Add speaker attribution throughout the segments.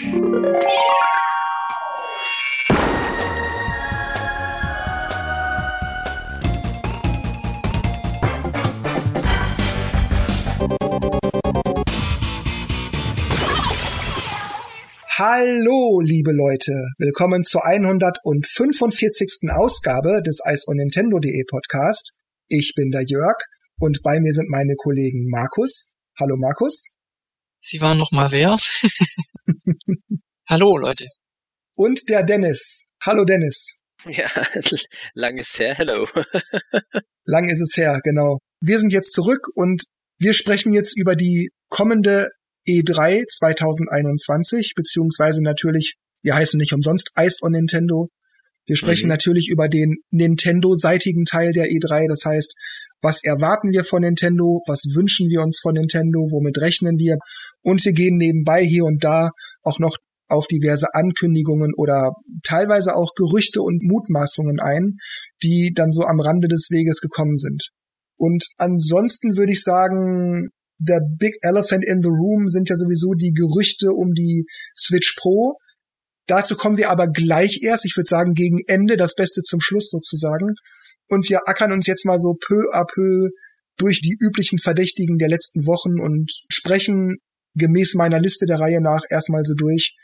Speaker 1: Hallo, liebe Leute. Willkommen zur 145. Ausgabe des Nintendo.de Podcast. Ich bin der Jörg und bei mir sind meine Kollegen Markus. Hallo, Markus.
Speaker 2: Sie waren noch mal wer? Hallo, Leute.
Speaker 1: Und der Dennis. Hallo, Dennis.
Speaker 3: Ja, lang ist her. Hello.
Speaker 1: lang ist es her, genau. Wir sind jetzt zurück und wir sprechen jetzt über die kommende E3 2021, beziehungsweise natürlich, wir heißen nicht umsonst Ice on Nintendo. Wir sprechen mhm. natürlich über den Nintendo-seitigen Teil der E3, das heißt, was erwarten wir von Nintendo, was wünschen wir uns von Nintendo, womit rechnen wir und wir gehen nebenbei hier und da auch noch auf diverse Ankündigungen oder teilweise auch Gerüchte und Mutmaßungen ein, die dann so am Rande des Weges gekommen sind. Und ansonsten würde ich sagen, der Big Elephant in the Room sind ja sowieso die Gerüchte um die Switch Pro. Dazu kommen wir aber gleich erst. Ich würde sagen, gegen Ende, das Beste zum Schluss sozusagen. Und wir ackern uns jetzt mal so peu à peu durch die üblichen Verdächtigen der letzten Wochen und sprechen gemäß meiner Liste der Reihe nach erstmal so durch,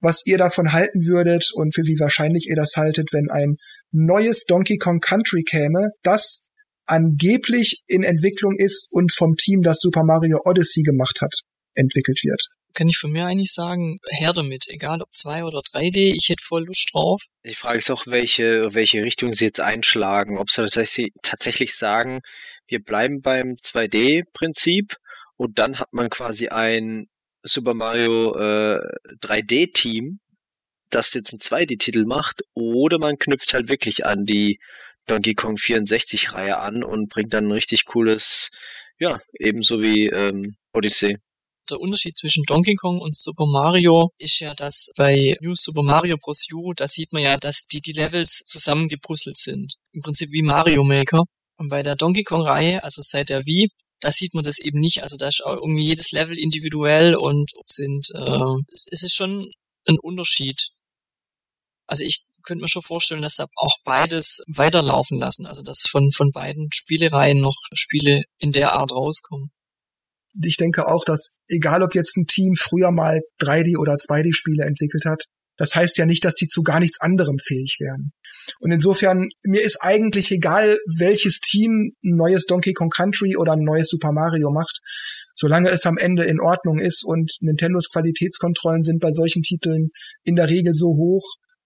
Speaker 1: was ihr davon halten würdet und für wie wahrscheinlich ihr das haltet, wenn ein neues Donkey Kong Country käme, das angeblich in Entwicklung ist und vom Team, das Super Mario Odyssey gemacht hat, entwickelt wird.
Speaker 2: Kann ich von mir eigentlich sagen, her damit, egal ob 2 oder 3D, ich hätte voll Lust drauf.
Speaker 3: Die Frage ist auch, welche, welche Richtung sie jetzt einschlagen. Ob sie tatsächlich, sagen, wir bleiben beim 2D-Prinzip und dann hat man quasi ein Super Mario äh, 3D-Team, das jetzt einen 2D-Titel macht, oder man knüpft halt wirklich an die Donkey Kong 64 Reihe an und bringt dann ein richtig cooles, ja, ebenso wie ähm, Odyssey.
Speaker 2: Der Unterschied zwischen Donkey Kong und Super Mario ist ja, dass bei New Super Mario Bros. U, da sieht man ja, dass die, die Levels zusammengepuzzelt sind. Im Prinzip wie Mario Maker. Und bei der Donkey Kong Reihe, also seit der Wii, da sieht man das eben nicht. Also da ist auch irgendwie jedes Level individuell und sind, äh, es ist schon ein Unterschied. Also ich könnte mir schon vorstellen, dass da auch beides weiterlaufen lassen. Also dass von, von beiden Spielereien noch Spiele in der Art rauskommen.
Speaker 1: Ich denke auch, dass egal ob jetzt ein Team früher mal 3D oder 2D Spiele entwickelt hat, das heißt ja nicht, dass die zu gar nichts anderem fähig wären. Und insofern, mir ist eigentlich egal, welches Team ein neues Donkey Kong Country oder ein neues Super Mario macht, solange es am Ende in Ordnung ist und Nintendos Qualitätskontrollen sind bei solchen Titeln in der Regel so hoch,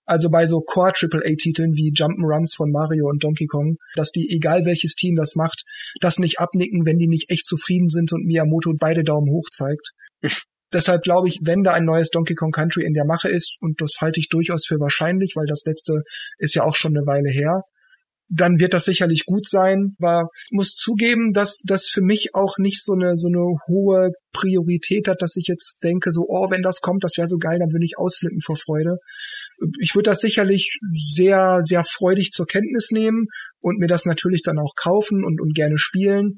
Speaker 1: also bei so Core AAA-Titeln wie Jump'n'Runs von Mario und Donkey Kong, dass die, egal welches Team das macht, das nicht abnicken, wenn die nicht echt zufrieden sind und Miyamoto beide Daumen hoch zeigt. Deshalb glaube ich, wenn da ein neues Donkey Kong Country in der Mache ist, und das halte ich durchaus für wahrscheinlich, weil das letzte ist ja auch schon eine Weile her, dann wird das sicherlich gut sein. Aber muss zugeben, dass das für mich auch nicht so eine, so eine hohe Priorität hat, dass ich jetzt denke, so, oh, wenn das kommt, das wäre so geil, dann würde ich ausflippen vor Freude. Ich würde das sicherlich sehr, sehr freudig zur Kenntnis nehmen und mir das natürlich dann auch kaufen und, und gerne spielen.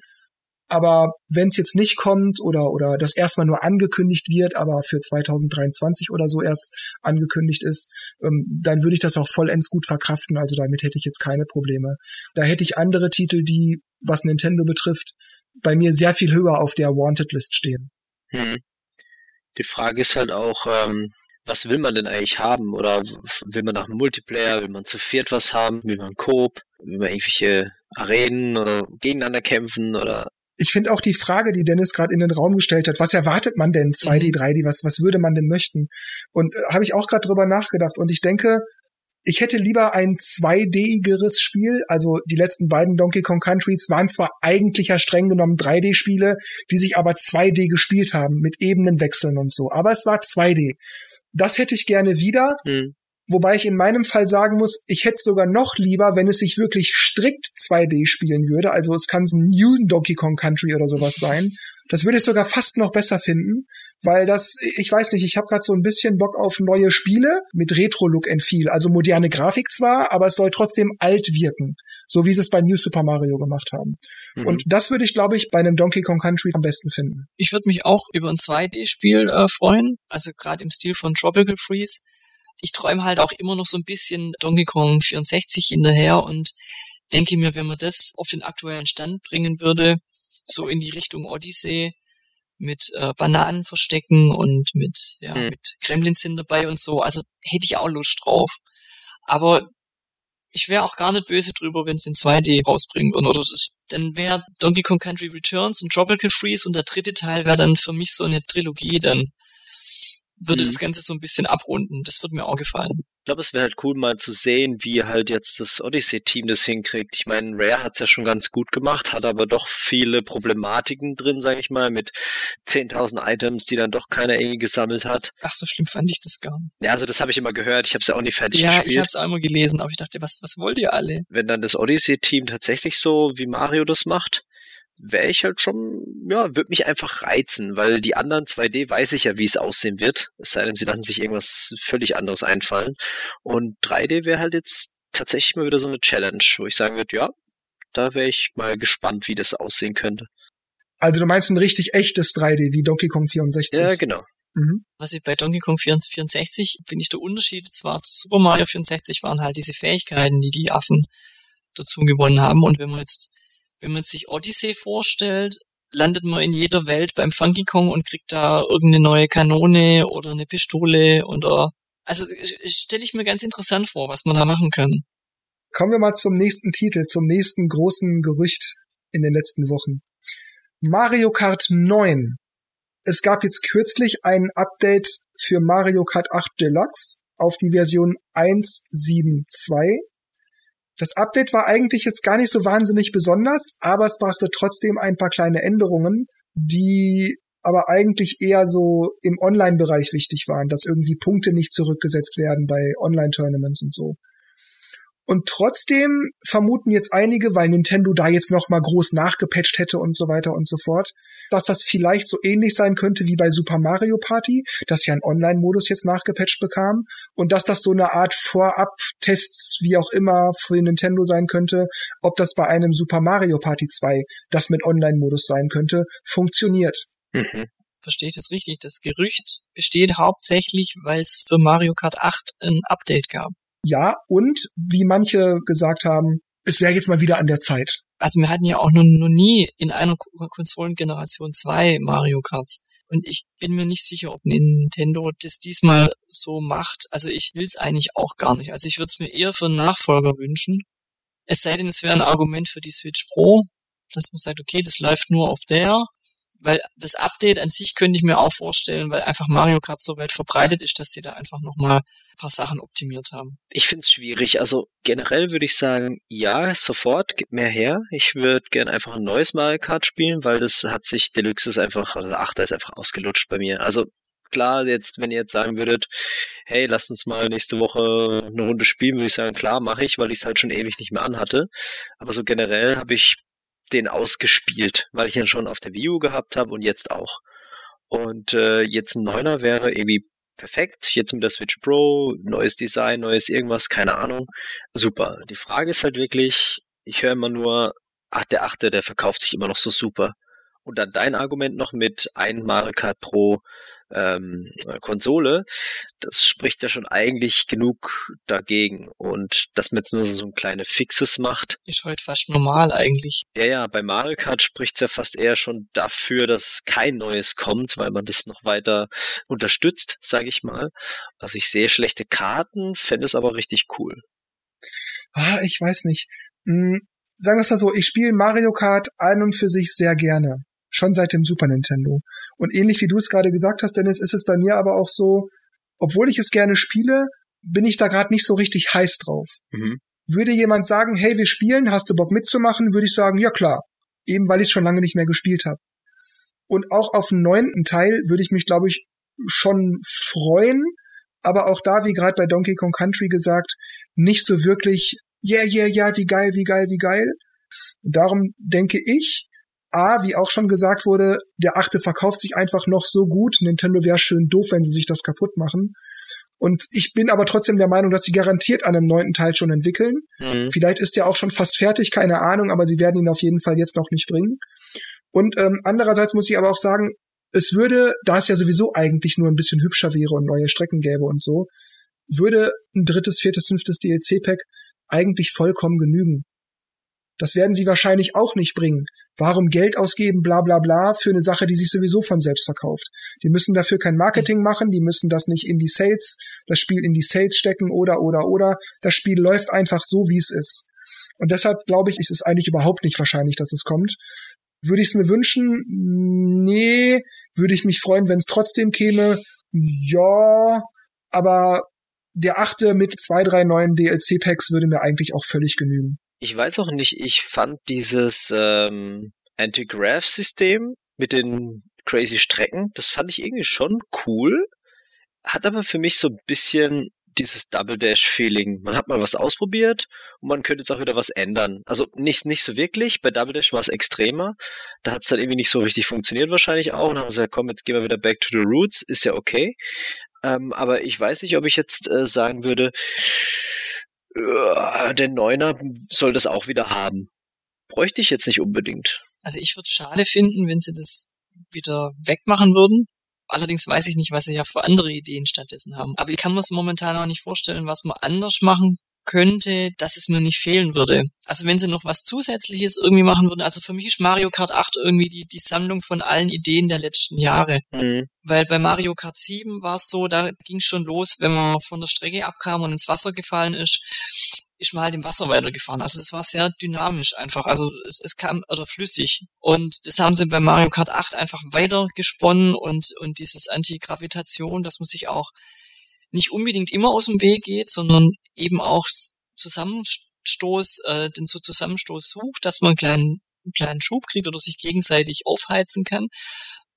Speaker 1: Aber wenn es jetzt nicht kommt oder, oder das erstmal nur angekündigt wird, aber für 2023 oder so erst angekündigt ist, ähm, dann würde ich das auch vollends gut verkraften. Also damit hätte ich jetzt keine Probleme. Da hätte ich andere Titel, die, was Nintendo betrifft, bei mir sehr viel höher auf der Wanted-List stehen. Hm.
Speaker 3: Die Frage ist halt auch, ähm, was will man denn eigentlich haben? Oder will man nach einem Multiplayer, will man zu viert was haben, will man Coop, will man irgendwelche Arenen oder gegeneinander kämpfen oder
Speaker 1: ich finde auch die Frage, die Dennis gerade in den Raum gestellt hat, was erwartet man denn 2D, mhm. 3D, was, was würde man denn möchten? Und äh, habe ich auch gerade drüber nachgedacht. Und ich denke, ich hätte lieber ein 2D-igeres Spiel. Also die letzten beiden Donkey Kong Countries waren zwar eigentlich ja streng genommen 3D-Spiele, die sich aber 2D gespielt haben, mit Ebenenwechseln und so. Aber es war 2D. Das hätte ich gerne wieder. Mhm. Wobei ich in meinem Fall sagen muss, ich hätte sogar noch lieber, wenn es sich wirklich strikt 2D spielen würde. Also es kann so ein New Donkey Kong Country oder sowas sein. Das würde ich sogar fast noch besser finden, weil das, ich weiß nicht, ich habe gerade so ein bisschen Bock auf neue Spiele mit Retro-Look and Feel. Also moderne Grafik zwar, aber es soll trotzdem alt wirken. so wie sie es bei New Super Mario gemacht haben. Mhm. Und das würde ich, glaube ich, bei einem Donkey Kong Country am besten finden.
Speaker 2: Ich würde mich auch über ein 2D-Spiel äh, freuen, also gerade im Stil von Tropical Freeze. Ich träume halt auch immer noch so ein bisschen Donkey Kong 64 hinterher und denke mir, wenn man das auf den aktuellen Stand bringen würde, so in die Richtung Odyssey, mit äh, Bananen verstecken und mit, ja, mhm. mit Kremlins hin dabei und so. Also hätte ich auch Lust drauf. Aber ich wäre auch gar nicht böse drüber, wenn es in 2D rausbringen würden. Oder das, dann wäre Donkey Kong Country Returns und Tropical Freeze und der dritte Teil wäre dann für mich so eine Trilogie dann würde mhm. das Ganze so ein bisschen abrunden. Das würde mir auch gefallen.
Speaker 3: Ich glaube, es wäre halt cool, mal zu sehen, wie halt jetzt das Odyssey-Team das hinkriegt. Ich meine, Rare hat es ja schon ganz gut gemacht, hat aber doch viele Problematiken drin, sage ich mal, mit 10.000 Items, die dann doch keiner irgendwie gesammelt hat.
Speaker 2: Ach, so schlimm fand ich das gar nicht.
Speaker 3: Ja, also das habe ich immer gehört. Ich habe es ja auch nie fertig
Speaker 2: ja,
Speaker 3: gespielt.
Speaker 2: Ja, ich habe es einmal gelesen, aber ich dachte, was, was wollt ihr alle?
Speaker 3: Wenn dann das Odyssey-Team tatsächlich so wie Mario das macht, wäre ich halt schon, ja, würde mich einfach reizen, weil die anderen 2D weiß ich ja, wie es aussehen wird. Es sei denn, sie lassen sich irgendwas völlig anderes einfallen. Und 3D wäre halt jetzt tatsächlich mal wieder so eine Challenge, wo ich sagen würde, ja, da wäre ich mal gespannt, wie das aussehen könnte.
Speaker 1: Also du meinst ein richtig echtes 3D wie Donkey Kong 64?
Speaker 3: Ja, genau. Mhm.
Speaker 2: Was ich bei Donkey Kong 64 finde ich der Unterschied zwar zu Super Mario 64 waren halt diese Fähigkeiten, die die Affen dazu gewonnen haben. Und wenn man jetzt wenn man sich Odyssey vorstellt, landet man in jeder Welt beim Funky Kong und kriegt da irgendeine neue Kanone oder eine Pistole oder also stelle ich mir ganz interessant vor, was man da machen kann.
Speaker 1: Kommen wir mal zum nächsten Titel, zum nächsten großen Gerücht in den letzten Wochen. Mario Kart 9. Es gab jetzt kürzlich ein Update für Mario Kart 8 Deluxe auf die Version 1.7.2 das Update war eigentlich jetzt gar nicht so wahnsinnig besonders, aber es brachte trotzdem ein paar kleine Änderungen, die aber eigentlich eher so im Online-Bereich wichtig waren, dass irgendwie Punkte nicht zurückgesetzt werden bei Online-Tournaments und so. Und trotzdem vermuten jetzt einige, weil Nintendo da jetzt noch mal groß nachgepatcht hätte und so weiter und so fort, dass das vielleicht so ähnlich sein könnte wie bei Super Mario Party, das ja einen Online-Modus jetzt nachgepatcht bekam und dass das so eine Art Vorab-Tests, wie auch immer, für Nintendo sein könnte, ob das bei einem Super Mario Party 2, das mit Online-Modus sein könnte, funktioniert. Mhm.
Speaker 2: Verstehe ich das richtig? Das Gerücht besteht hauptsächlich, weil es für Mario Kart 8 ein Update gab.
Speaker 1: Ja, und wie manche gesagt haben, es wäre jetzt mal wieder an der Zeit.
Speaker 2: Also wir hatten ja auch noch, noch nie in einer Konsolengeneration zwei Mario Karts. Und ich bin mir nicht sicher, ob Nintendo das diesmal so macht. Also ich will es eigentlich auch gar nicht. Also ich würde es mir eher für einen Nachfolger wünschen. Es sei denn, es wäre ein Argument für die Switch Pro, dass man sagt, okay, das läuft nur auf der weil das Update an sich könnte ich mir auch vorstellen, weil einfach Mario Kart so weit verbreitet ist, dass sie da einfach nochmal ein paar Sachen optimiert haben.
Speaker 3: Ich finde es schwierig. Also generell würde ich sagen, ja, sofort, gib mehr her. Ich würde gern einfach ein neues Mario Kart spielen, weil das hat sich, Deluxe ist einfach, also 8 ist einfach ausgelutscht bei mir. Also klar, jetzt, wenn ihr jetzt sagen würdet, hey, lasst uns mal nächste Woche eine Runde spielen, würde ich sagen, klar, mache ich, weil ich es halt schon ewig nicht mehr anhatte. Aber so generell habe ich den ausgespielt, weil ich ihn schon auf der Wii U gehabt habe und jetzt auch. Und äh, jetzt ein Neuner wäre irgendwie perfekt. Jetzt mit der Switch Pro, neues Design, neues irgendwas, keine Ahnung. Super. Die Frage ist halt wirklich, ich höre immer nur, ach, der achte, der verkauft sich immer noch so super. Und dann dein Argument noch mit ein Mario Kart Pro ähm, Konsole, das spricht ja schon eigentlich genug dagegen. Und dass man jetzt nur so ein kleine Fixes macht.
Speaker 2: Ist heute fast normal eigentlich.
Speaker 3: Ja, ja, bei Mario Kart spricht es ja fast eher schon dafür, dass kein neues kommt, weil man das noch weiter unterstützt, sage ich mal. Also ich sehe schlechte Karten, fände es aber richtig cool.
Speaker 1: Ah, ich weiß nicht. Hm, sagen wir es mal so, ich spiele Mario Kart an und für sich sehr gerne. Schon seit dem Super Nintendo. Und ähnlich wie du es gerade gesagt hast, Dennis, ist es bei mir aber auch so, obwohl ich es gerne spiele, bin ich da gerade nicht so richtig heiß drauf. Mhm. Würde jemand sagen, hey, wir spielen, hast du Bock mitzumachen, würde ich sagen, ja klar. Eben weil ich es schon lange nicht mehr gespielt habe. Und auch auf den neunten Teil würde ich mich, glaube ich, schon freuen, aber auch da, wie gerade bei Donkey Kong Country gesagt, nicht so wirklich, yeah, yeah, yeah, wie geil, wie geil, wie geil. Und darum denke ich, A, wie auch schon gesagt wurde, der achte verkauft sich einfach noch so gut. Nintendo wäre schön doof, wenn sie sich das kaputt machen. Und ich bin aber trotzdem der Meinung, dass sie garantiert an einem neunten Teil schon entwickeln. Mhm. Vielleicht ist der auch schon fast fertig, keine Ahnung, aber sie werden ihn auf jeden Fall jetzt noch nicht bringen. Und ähm, andererseits muss ich aber auch sagen, es würde, da es ja sowieso eigentlich nur ein bisschen hübscher wäre und neue Strecken gäbe und so, würde ein drittes, viertes, fünftes DLC-Pack eigentlich vollkommen genügen. Das werden sie wahrscheinlich auch nicht bringen. Warum Geld ausgeben, bla bla bla, für eine Sache, die sich sowieso von selbst verkauft? Die müssen dafür kein Marketing machen, die müssen das nicht in die Sales, das Spiel in die Sales stecken oder oder oder. Das Spiel läuft einfach so, wie es ist. Und deshalb glaube ich, ist es eigentlich überhaupt nicht wahrscheinlich, dass es kommt. Würde ich es mir wünschen? Nee. Würde ich mich freuen, wenn es trotzdem käme? Ja. Aber der achte mit zwei, drei neuen DLC-Packs würde mir eigentlich auch völlig genügen.
Speaker 3: Ich weiß auch nicht, ich fand dieses ähm, Anti-Graph-System mit den crazy Strecken, das fand ich irgendwie schon cool, hat aber für mich so ein bisschen dieses Double Dash Feeling. Man hat mal was ausprobiert und man könnte jetzt auch wieder was ändern. Also nicht, nicht so wirklich. Bei Double Dash war es extremer. Da hat es dann irgendwie nicht so richtig funktioniert wahrscheinlich auch. Und dann haben sie gesagt, komm, jetzt gehen wir wieder back to the roots. Ist ja okay. Ähm, aber ich weiß nicht, ob ich jetzt äh, sagen würde, der Neuner soll das auch wieder haben. Bräuchte ich jetzt nicht unbedingt.
Speaker 2: Also ich würde es schade finden, wenn sie das wieder wegmachen würden. Allerdings weiß ich nicht, was sie ja für andere Ideen stattdessen haben. Aber ich kann mir es momentan auch nicht vorstellen, was man anders machen könnte, dass es mir nicht fehlen würde. Also wenn sie noch was Zusätzliches irgendwie machen würden, also für mich ist Mario Kart 8 irgendwie die, die Sammlung von allen Ideen der letzten Jahre. Mhm. Weil bei Mario Kart 7 war es so, da ging schon los, wenn man von der Strecke abkam und ins Wasser gefallen ist, ist man halt im Wasser weitergefahren. Also es war sehr dynamisch einfach. Also es, es kam oder flüssig. Und das haben sie bei Mario Kart 8 einfach weiter gesponnen und, und dieses Antigravitation, das muss ich auch nicht unbedingt immer aus dem Weg geht, sondern eben auch Zusammenstoß, äh, den Zusammenstoß sucht, dass man einen kleinen, einen kleinen Schub kriegt oder sich gegenseitig aufheizen kann.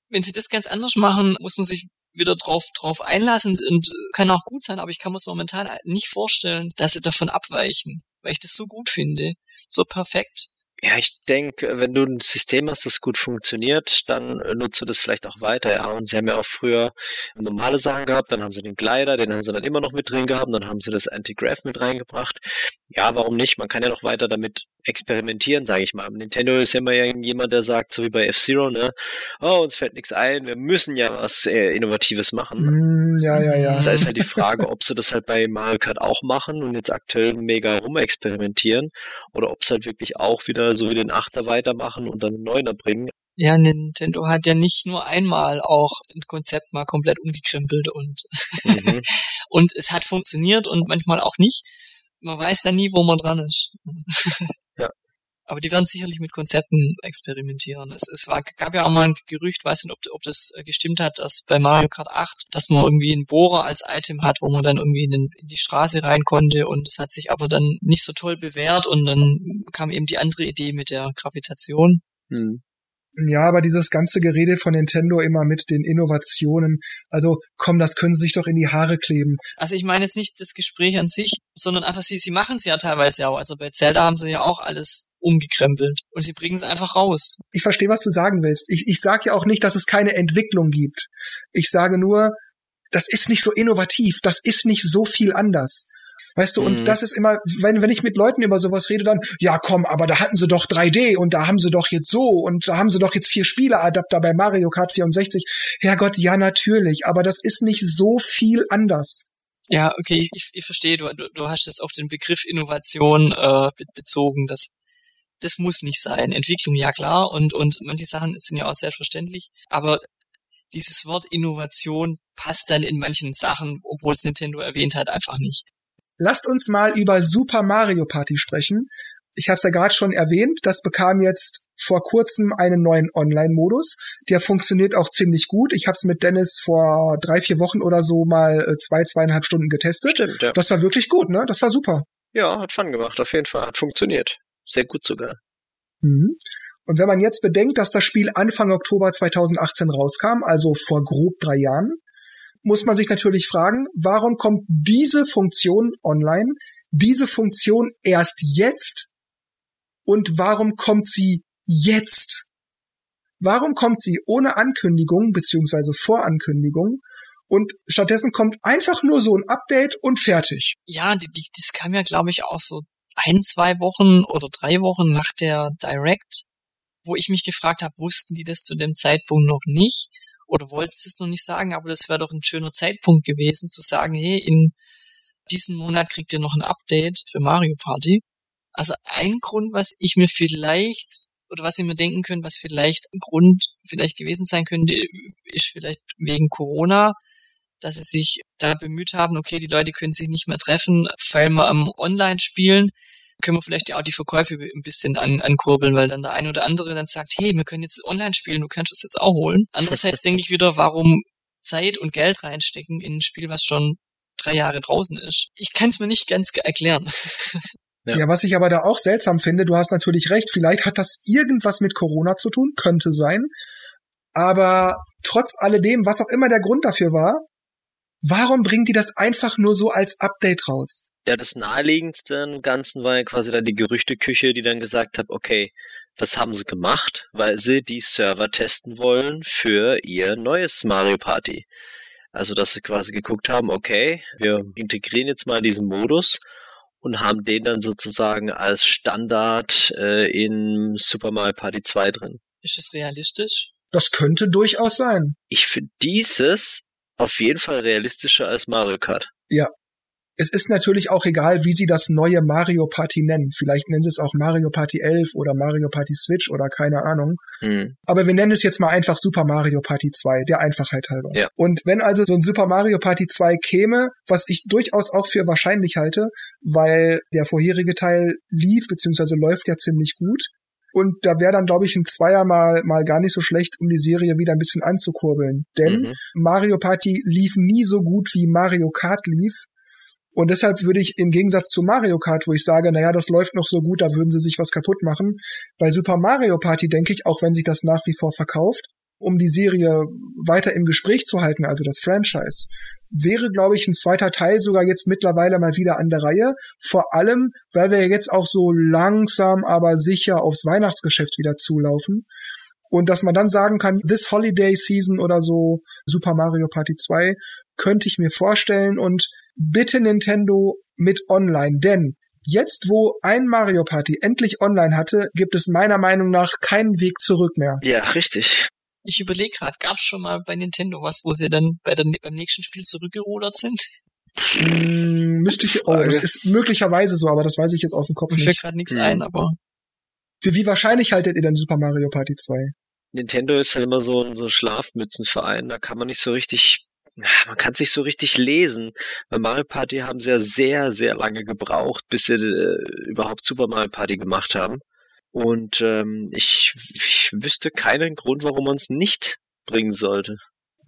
Speaker 2: Wenn sie das ganz anders machen, muss man sich wieder drauf, drauf einlassen und kann auch gut sein, aber ich kann mir es momentan nicht vorstellen, dass sie davon abweichen, weil ich das so gut finde, so perfekt.
Speaker 3: Ja, ich denke, wenn du ein System hast, das gut funktioniert, dann nutzt du das vielleicht auch weiter. Ja, und sie haben ja auch früher normale Sachen gehabt, dann haben sie den Glider, den haben sie dann immer noch mit drin gehabt, dann haben sie das Anti-Graph mit reingebracht. Ja, warum nicht? Man kann ja noch weiter damit experimentieren, sage ich mal. Nintendo ist ja immer jemand, der sagt, so wie bei F-Zero, ne, oh, uns fällt nichts ein, wir müssen ja was äh, Innovatives machen.
Speaker 1: Mm, ja, ja, ja.
Speaker 3: Da ist halt die Frage, ob sie das halt bei Mario Kart auch machen und jetzt aktuell mega rumexperimentieren oder ob es halt wirklich auch wieder so wie den Achter weitermachen und dann einen Neuner bringen.
Speaker 2: Ja, Nintendo hat ja nicht nur einmal auch ein Konzept mal komplett umgekrempelt und mhm. und es hat funktioniert und manchmal auch nicht. Man weiß dann nie, wo man dran ist.
Speaker 3: ja.
Speaker 2: Aber die werden sicherlich mit Konzepten experimentieren. Es, es war, gab ja auch mal ein Gerücht, weiß nicht, ob, ob das äh, gestimmt hat, dass bei Mario Kart 8, dass man irgendwie einen Bohrer als Item hat, wo man dann irgendwie in, den, in die Straße rein konnte und es hat sich aber dann nicht so toll bewährt und dann kam eben die andere Idee mit der Gravitation. Hm.
Speaker 1: Ja, aber dieses ganze Gerede von Nintendo immer mit den Innovationen, also komm, das können sie sich doch in die Haare kleben.
Speaker 2: Also ich meine jetzt nicht das Gespräch an sich, sondern einfach sie, sie machen es ja teilweise auch. Also bei Zelda haben sie ja auch alles umgekrempelt und sie bringen es einfach raus.
Speaker 1: Ich verstehe, was du sagen willst. Ich, ich sage ja auch nicht, dass es keine Entwicklung gibt. Ich sage nur, das ist nicht so innovativ, das ist nicht so viel anders. Weißt du, mhm. und das ist immer, wenn, wenn ich mit Leuten über sowas rede, dann, ja komm, aber da hatten sie doch 3D und da haben sie doch jetzt so und da haben sie doch jetzt vier Spieleadapter bei Mario Kart 64. Herrgott, ja natürlich, aber das ist nicht so viel anders.
Speaker 2: Ja, okay, ich, ich verstehe, du, du, hast es auf den Begriff Innovation äh, bezogen, das, das muss nicht sein. Entwicklung, ja klar, und, und manche Sachen sind ja auch selbstverständlich, aber dieses Wort Innovation passt dann in manchen Sachen, obwohl es Nintendo erwähnt hat, einfach nicht.
Speaker 1: Lasst uns mal über Super Mario Party sprechen. Ich habe es ja gerade schon erwähnt, das bekam jetzt vor kurzem einen neuen Online-Modus. Der funktioniert auch ziemlich gut. Ich habe es mit Dennis vor drei, vier Wochen oder so mal äh, zwei, zweieinhalb Stunden getestet.
Speaker 3: Stimmt, ja.
Speaker 1: Das war wirklich gut, ne? Das war super.
Speaker 3: Ja, hat Fun gemacht, auf jeden Fall. Hat funktioniert. Sehr gut sogar.
Speaker 1: Mhm. Und wenn man jetzt bedenkt, dass das Spiel Anfang Oktober 2018 rauskam, also vor grob drei Jahren, muss man sich natürlich fragen, warum kommt diese Funktion online, diese Funktion erst jetzt und warum kommt sie jetzt? Warum kommt sie ohne Ankündigung beziehungsweise Vorankündigung und stattdessen kommt einfach nur so ein Update und fertig.
Speaker 2: Ja, die, die, das kam ja, glaube ich, auch so ein, zwei Wochen oder drei Wochen nach der Direct, wo ich mich gefragt habe, wussten die das zu dem Zeitpunkt noch nicht oder wollten sie es noch nicht sagen, aber das wäre doch ein schöner Zeitpunkt gewesen, zu sagen, hey, in diesem Monat kriegt ihr noch ein Update für Mario Party. Also ein Grund, was ich mir vielleicht oder was ihr mir denken könnt, was vielleicht ein Grund vielleicht gewesen sein könnte, ist vielleicht wegen Corona, dass sie sich da bemüht haben, okay, die Leute können sich nicht mehr treffen, weil wir am Online spielen, können wir vielleicht ja auch die Verkäufe ein bisschen an, ankurbeln, weil dann der eine oder andere dann sagt, hey, wir können jetzt online spielen, du kannst es jetzt auch holen. Andererseits denke ich wieder, warum Zeit und Geld reinstecken in ein Spiel, was schon drei Jahre draußen ist. Ich kann es mir nicht ganz erklären.
Speaker 1: Ja. ja, was ich aber da auch seltsam finde, du hast natürlich recht, vielleicht hat das irgendwas mit Corona zu tun, könnte sein. Aber trotz alledem, was auch immer der Grund dafür war, warum bringen die das einfach nur so als Update raus?
Speaker 3: Ja, das naheliegendste im Ganzen war ja quasi dann die Gerüchteküche, die dann gesagt hat, okay, das haben sie gemacht, weil sie die Server testen wollen für ihr neues Mario Party. Also, dass sie quasi geguckt haben, okay, wir integrieren jetzt mal diesen Modus und haben den dann sozusagen als Standard äh, in Super Mario Party 2 drin.
Speaker 2: Ist es realistisch?
Speaker 1: Das könnte durchaus sein.
Speaker 3: Ich finde dieses auf jeden Fall realistischer als Mario Kart.
Speaker 1: Ja, es ist natürlich auch egal, wie sie das neue Mario Party nennen. Vielleicht nennen sie es auch Mario Party 11 oder Mario Party Switch oder keine Ahnung. Mhm. Aber wir nennen es jetzt mal einfach Super Mario Party 2, der Einfachheit halber. Ja. Und wenn also so ein Super Mario Party 2 käme, was ich durchaus auch für wahrscheinlich halte, weil der vorherige Teil lief bzw. läuft ja ziemlich gut, und da wäre dann, glaube ich, ein Zweier mal, mal gar nicht so schlecht, um die Serie wieder ein bisschen anzukurbeln. Denn mhm. Mario Party lief nie so gut, wie Mario Kart lief. Und deshalb würde ich im Gegensatz zu Mario Kart, wo ich sage, naja, das läuft noch so gut, da würden sie sich was kaputt machen, bei Super Mario Party denke ich, auch wenn sich das nach wie vor verkauft, um die Serie weiter im Gespräch zu halten, also das Franchise, wäre, glaube ich, ein zweiter Teil sogar jetzt mittlerweile mal wieder an der Reihe. Vor allem, weil wir jetzt auch so langsam, aber sicher aufs Weihnachtsgeschäft wieder zulaufen. Und dass man dann sagen kann, this Holiday Season oder so, Super Mario Party 2, könnte ich mir vorstellen. Und bitte Nintendo mit online, denn jetzt, wo ein Mario Party endlich online hatte, gibt es meiner Meinung nach keinen Weg zurück mehr.
Speaker 3: Ja, richtig.
Speaker 2: Ich überlege gerade, gab es schon mal bei Nintendo was, wo sie dann bei der, beim nächsten Spiel zurückgerudert sind?
Speaker 1: Hm, müsste ich, oh, das ist möglicherweise so, aber das weiß ich jetzt aus dem Kopf
Speaker 2: Mir
Speaker 1: nicht.
Speaker 2: Mir fällt gerade nichts hm. ein, aber.
Speaker 1: Für wie wahrscheinlich haltet ihr denn Super Mario Party 2?
Speaker 3: Nintendo ist halt immer so ein so Schlafmützenverein, da kann man nicht so richtig man kann sich so richtig lesen. Bei Mario Party haben sie ja sehr, sehr lange gebraucht, bis sie äh, überhaupt Super Mario Party gemacht haben. Und ähm, ich, ich wüsste keinen Grund, warum man es nicht bringen sollte.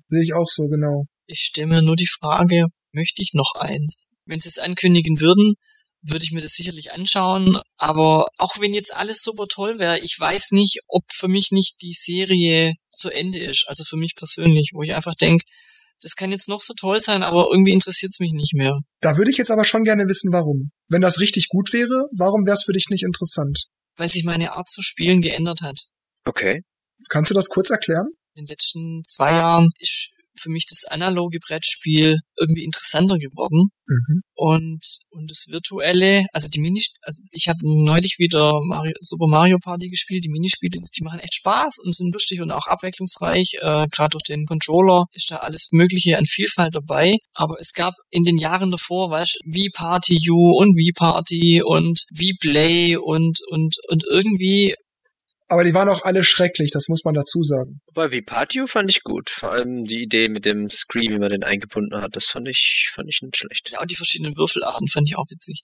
Speaker 1: Sehe ich auch so, genau.
Speaker 2: Ich stelle mir nur die Frage, möchte ich noch eins? Wenn sie es ankündigen würden, würde ich mir das sicherlich anschauen. Aber auch wenn jetzt alles super toll wäre, ich weiß nicht, ob für mich nicht die Serie zu Ende ist. Also für mich persönlich, wo ich einfach denke, das kann jetzt noch so toll sein, aber irgendwie interessiert es mich nicht mehr.
Speaker 1: Da würde ich jetzt aber schon gerne wissen, warum. Wenn das richtig gut wäre, warum wäre es für dich nicht interessant?
Speaker 2: Weil sich meine Art zu spielen geändert hat.
Speaker 3: Okay.
Speaker 1: Kannst du das kurz erklären?
Speaker 2: In den letzten zwei Jahren ist für mich das analoge Brettspiel irgendwie interessanter geworden. Mhm. Und, und das virtuelle, also die Mini, also ich habe neulich wieder Mario, Super Mario Party gespielt, die Minispiele, die machen echt Spaß und sind lustig und auch abwechslungsreich. Äh, Gerade durch den Controller ist da alles Mögliche an Vielfalt dabei. Aber es gab in den Jahren davor, weißt wie Party U und wie Party und wie Play und, und, und irgendwie
Speaker 1: aber die waren auch alle schrecklich, das muss man dazu sagen.
Speaker 3: Aber wie Patio fand ich gut. Vor allem die Idee mit dem Screen, wie man den eingebunden hat, das fand ich, fand ich nicht schlecht.
Speaker 2: Ja, und die verschiedenen Würfelarten fand ich auch witzig.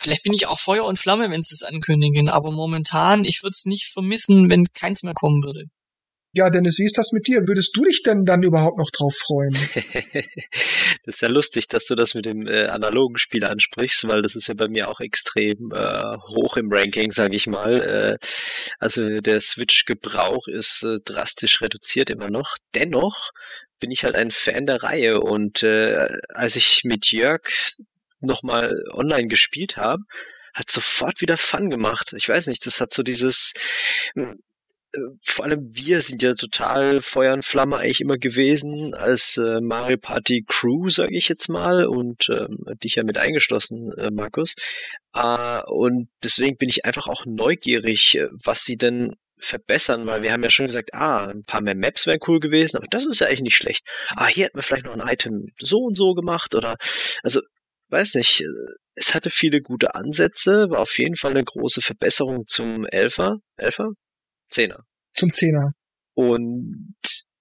Speaker 2: Vielleicht bin ich auch Feuer und Flamme, wenn sie es ankündigen, aber momentan, ich würde es nicht vermissen, wenn keins mehr kommen würde.
Speaker 1: Ja, Dennis, wie ist das mit dir? Würdest du dich denn dann überhaupt noch drauf freuen?
Speaker 3: das ist ja lustig, dass du das mit dem äh, analogen Spiel ansprichst, weil das ist ja bei mir auch extrem äh, hoch im Ranking, sage ich mal. Äh, also der Switch-Gebrauch ist äh, drastisch reduziert immer noch. Dennoch bin ich halt ein Fan der Reihe und äh, als ich mit Jörg nochmal online gespielt habe, hat sofort wieder Fun gemacht. Ich weiß nicht, das hat so dieses, vor allem wir sind ja total Feuer und Flamme eigentlich immer gewesen als äh, Mario Party Crew, sage ich jetzt mal, und ähm, dich ja mit eingeschlossen, äh, Markus. Äh, und deswegen bin ich einfach auch neugierig, äh, was sie denn verbessern, weil wir haben ja schon gesagt, ah, ein paar mehr Maps wären cool gewesen, aber das ist ja eigentlich nicht schlecht. Ah, hier hätten wir vielleicht noch ein Item so und so gemacht oder also weiß nicht, äh, es hatte viele gute Ansätze, war auf jeden Fall eine große Verbesserung zum Elfer, Elfer? Zehner.
Speaker 1: Zum Zehner.
Speaker 3: Und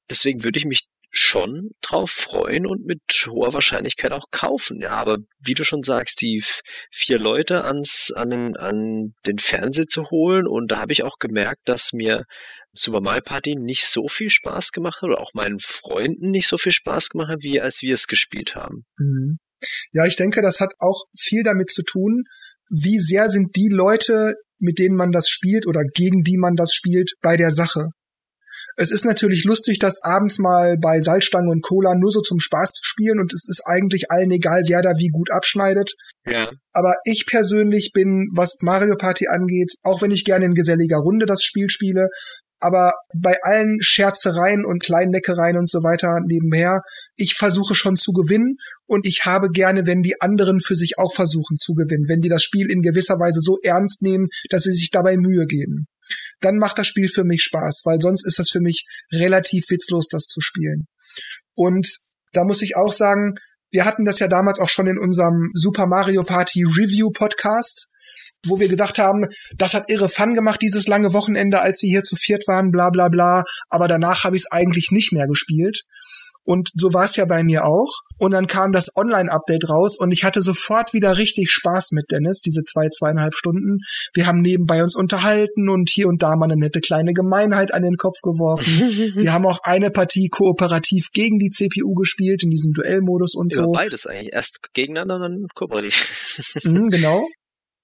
Speaker 3: deswegen würde ich mich schon drauf freuen und mit hoher Wahrscheinlichkeit auch kaufen. Ja, aber wie du schon sagst, die vier Leute ans, an, den, an den Fernseher zu holen und da habe ich auch gemerkt, dass mir Super Mario Party nicht so viel Spaß gemacht hat oder auch meinen Freunden nicht so viel Spaß gemacht hat, wie als wir es gespielt haben.
Speaker 1: Mhm. Ja, ich denke, das hat auch viel damit zu tun, wie sehr sind die Leute, mit denen man das spielt oder gegen die man das spielt, bei der Sache. Es ist natürlich lustig, das abends mal bei Salzstange und Cola nur so zum Spaß zu spielen und es ist eigentlich allen egal, wer da wie gut abschneidet.
Speaker 3: Ja.
Speaker 1: Aber ich persönlich bin, was Mario Party angeht, auch wenn ich gerne in geselliger Runde das Spiel spiele, aber bei allen Scherzereien und Kleinneckereien und so weiter nebenher, ich versuche schon zu gewinnen und ich habe gerne, wenn die anderen für sich auch versuchen zu gewinnen, wenn die das Spiel in gewisser Weise so ernst nehmen, dass sie sich dabei Mühe geben. Dann macht das Spiel für mich Spaß, weil sonst ist das für mich relativ witzlos, das zu spielen. Und da muss ich auch sagen, wir hatten das ja damals auch schon in unserem Super Mario Party Review Podcast wo wir gesagt haben, das hat irre Fun gemacht, dieses lange Wochenende, als wir hier zu viert waren, bla bla bla. Aber danach habe ich es eigentlich nicht mehr gespielt. Und so war es ja bei mir auch. Und dann kam das Online-Update raus und ich hatte sofort wieder richtig Spaß mit Dennis, diese zwei, zweieinhalb Stunden. Wir haben nebenbei uns unterhalten und hier und da mal eine nette kleine Gemeinheit an den Kopf geworfen. wir haben auch eine Partie kooperativ gegen die CPU gespielt, in diesem Duellmodus und ja, so.
Speaker 3: Beides eigentlich. Erst gegeneinander, dann kooperativ.
Speaker 1: mhm, genau.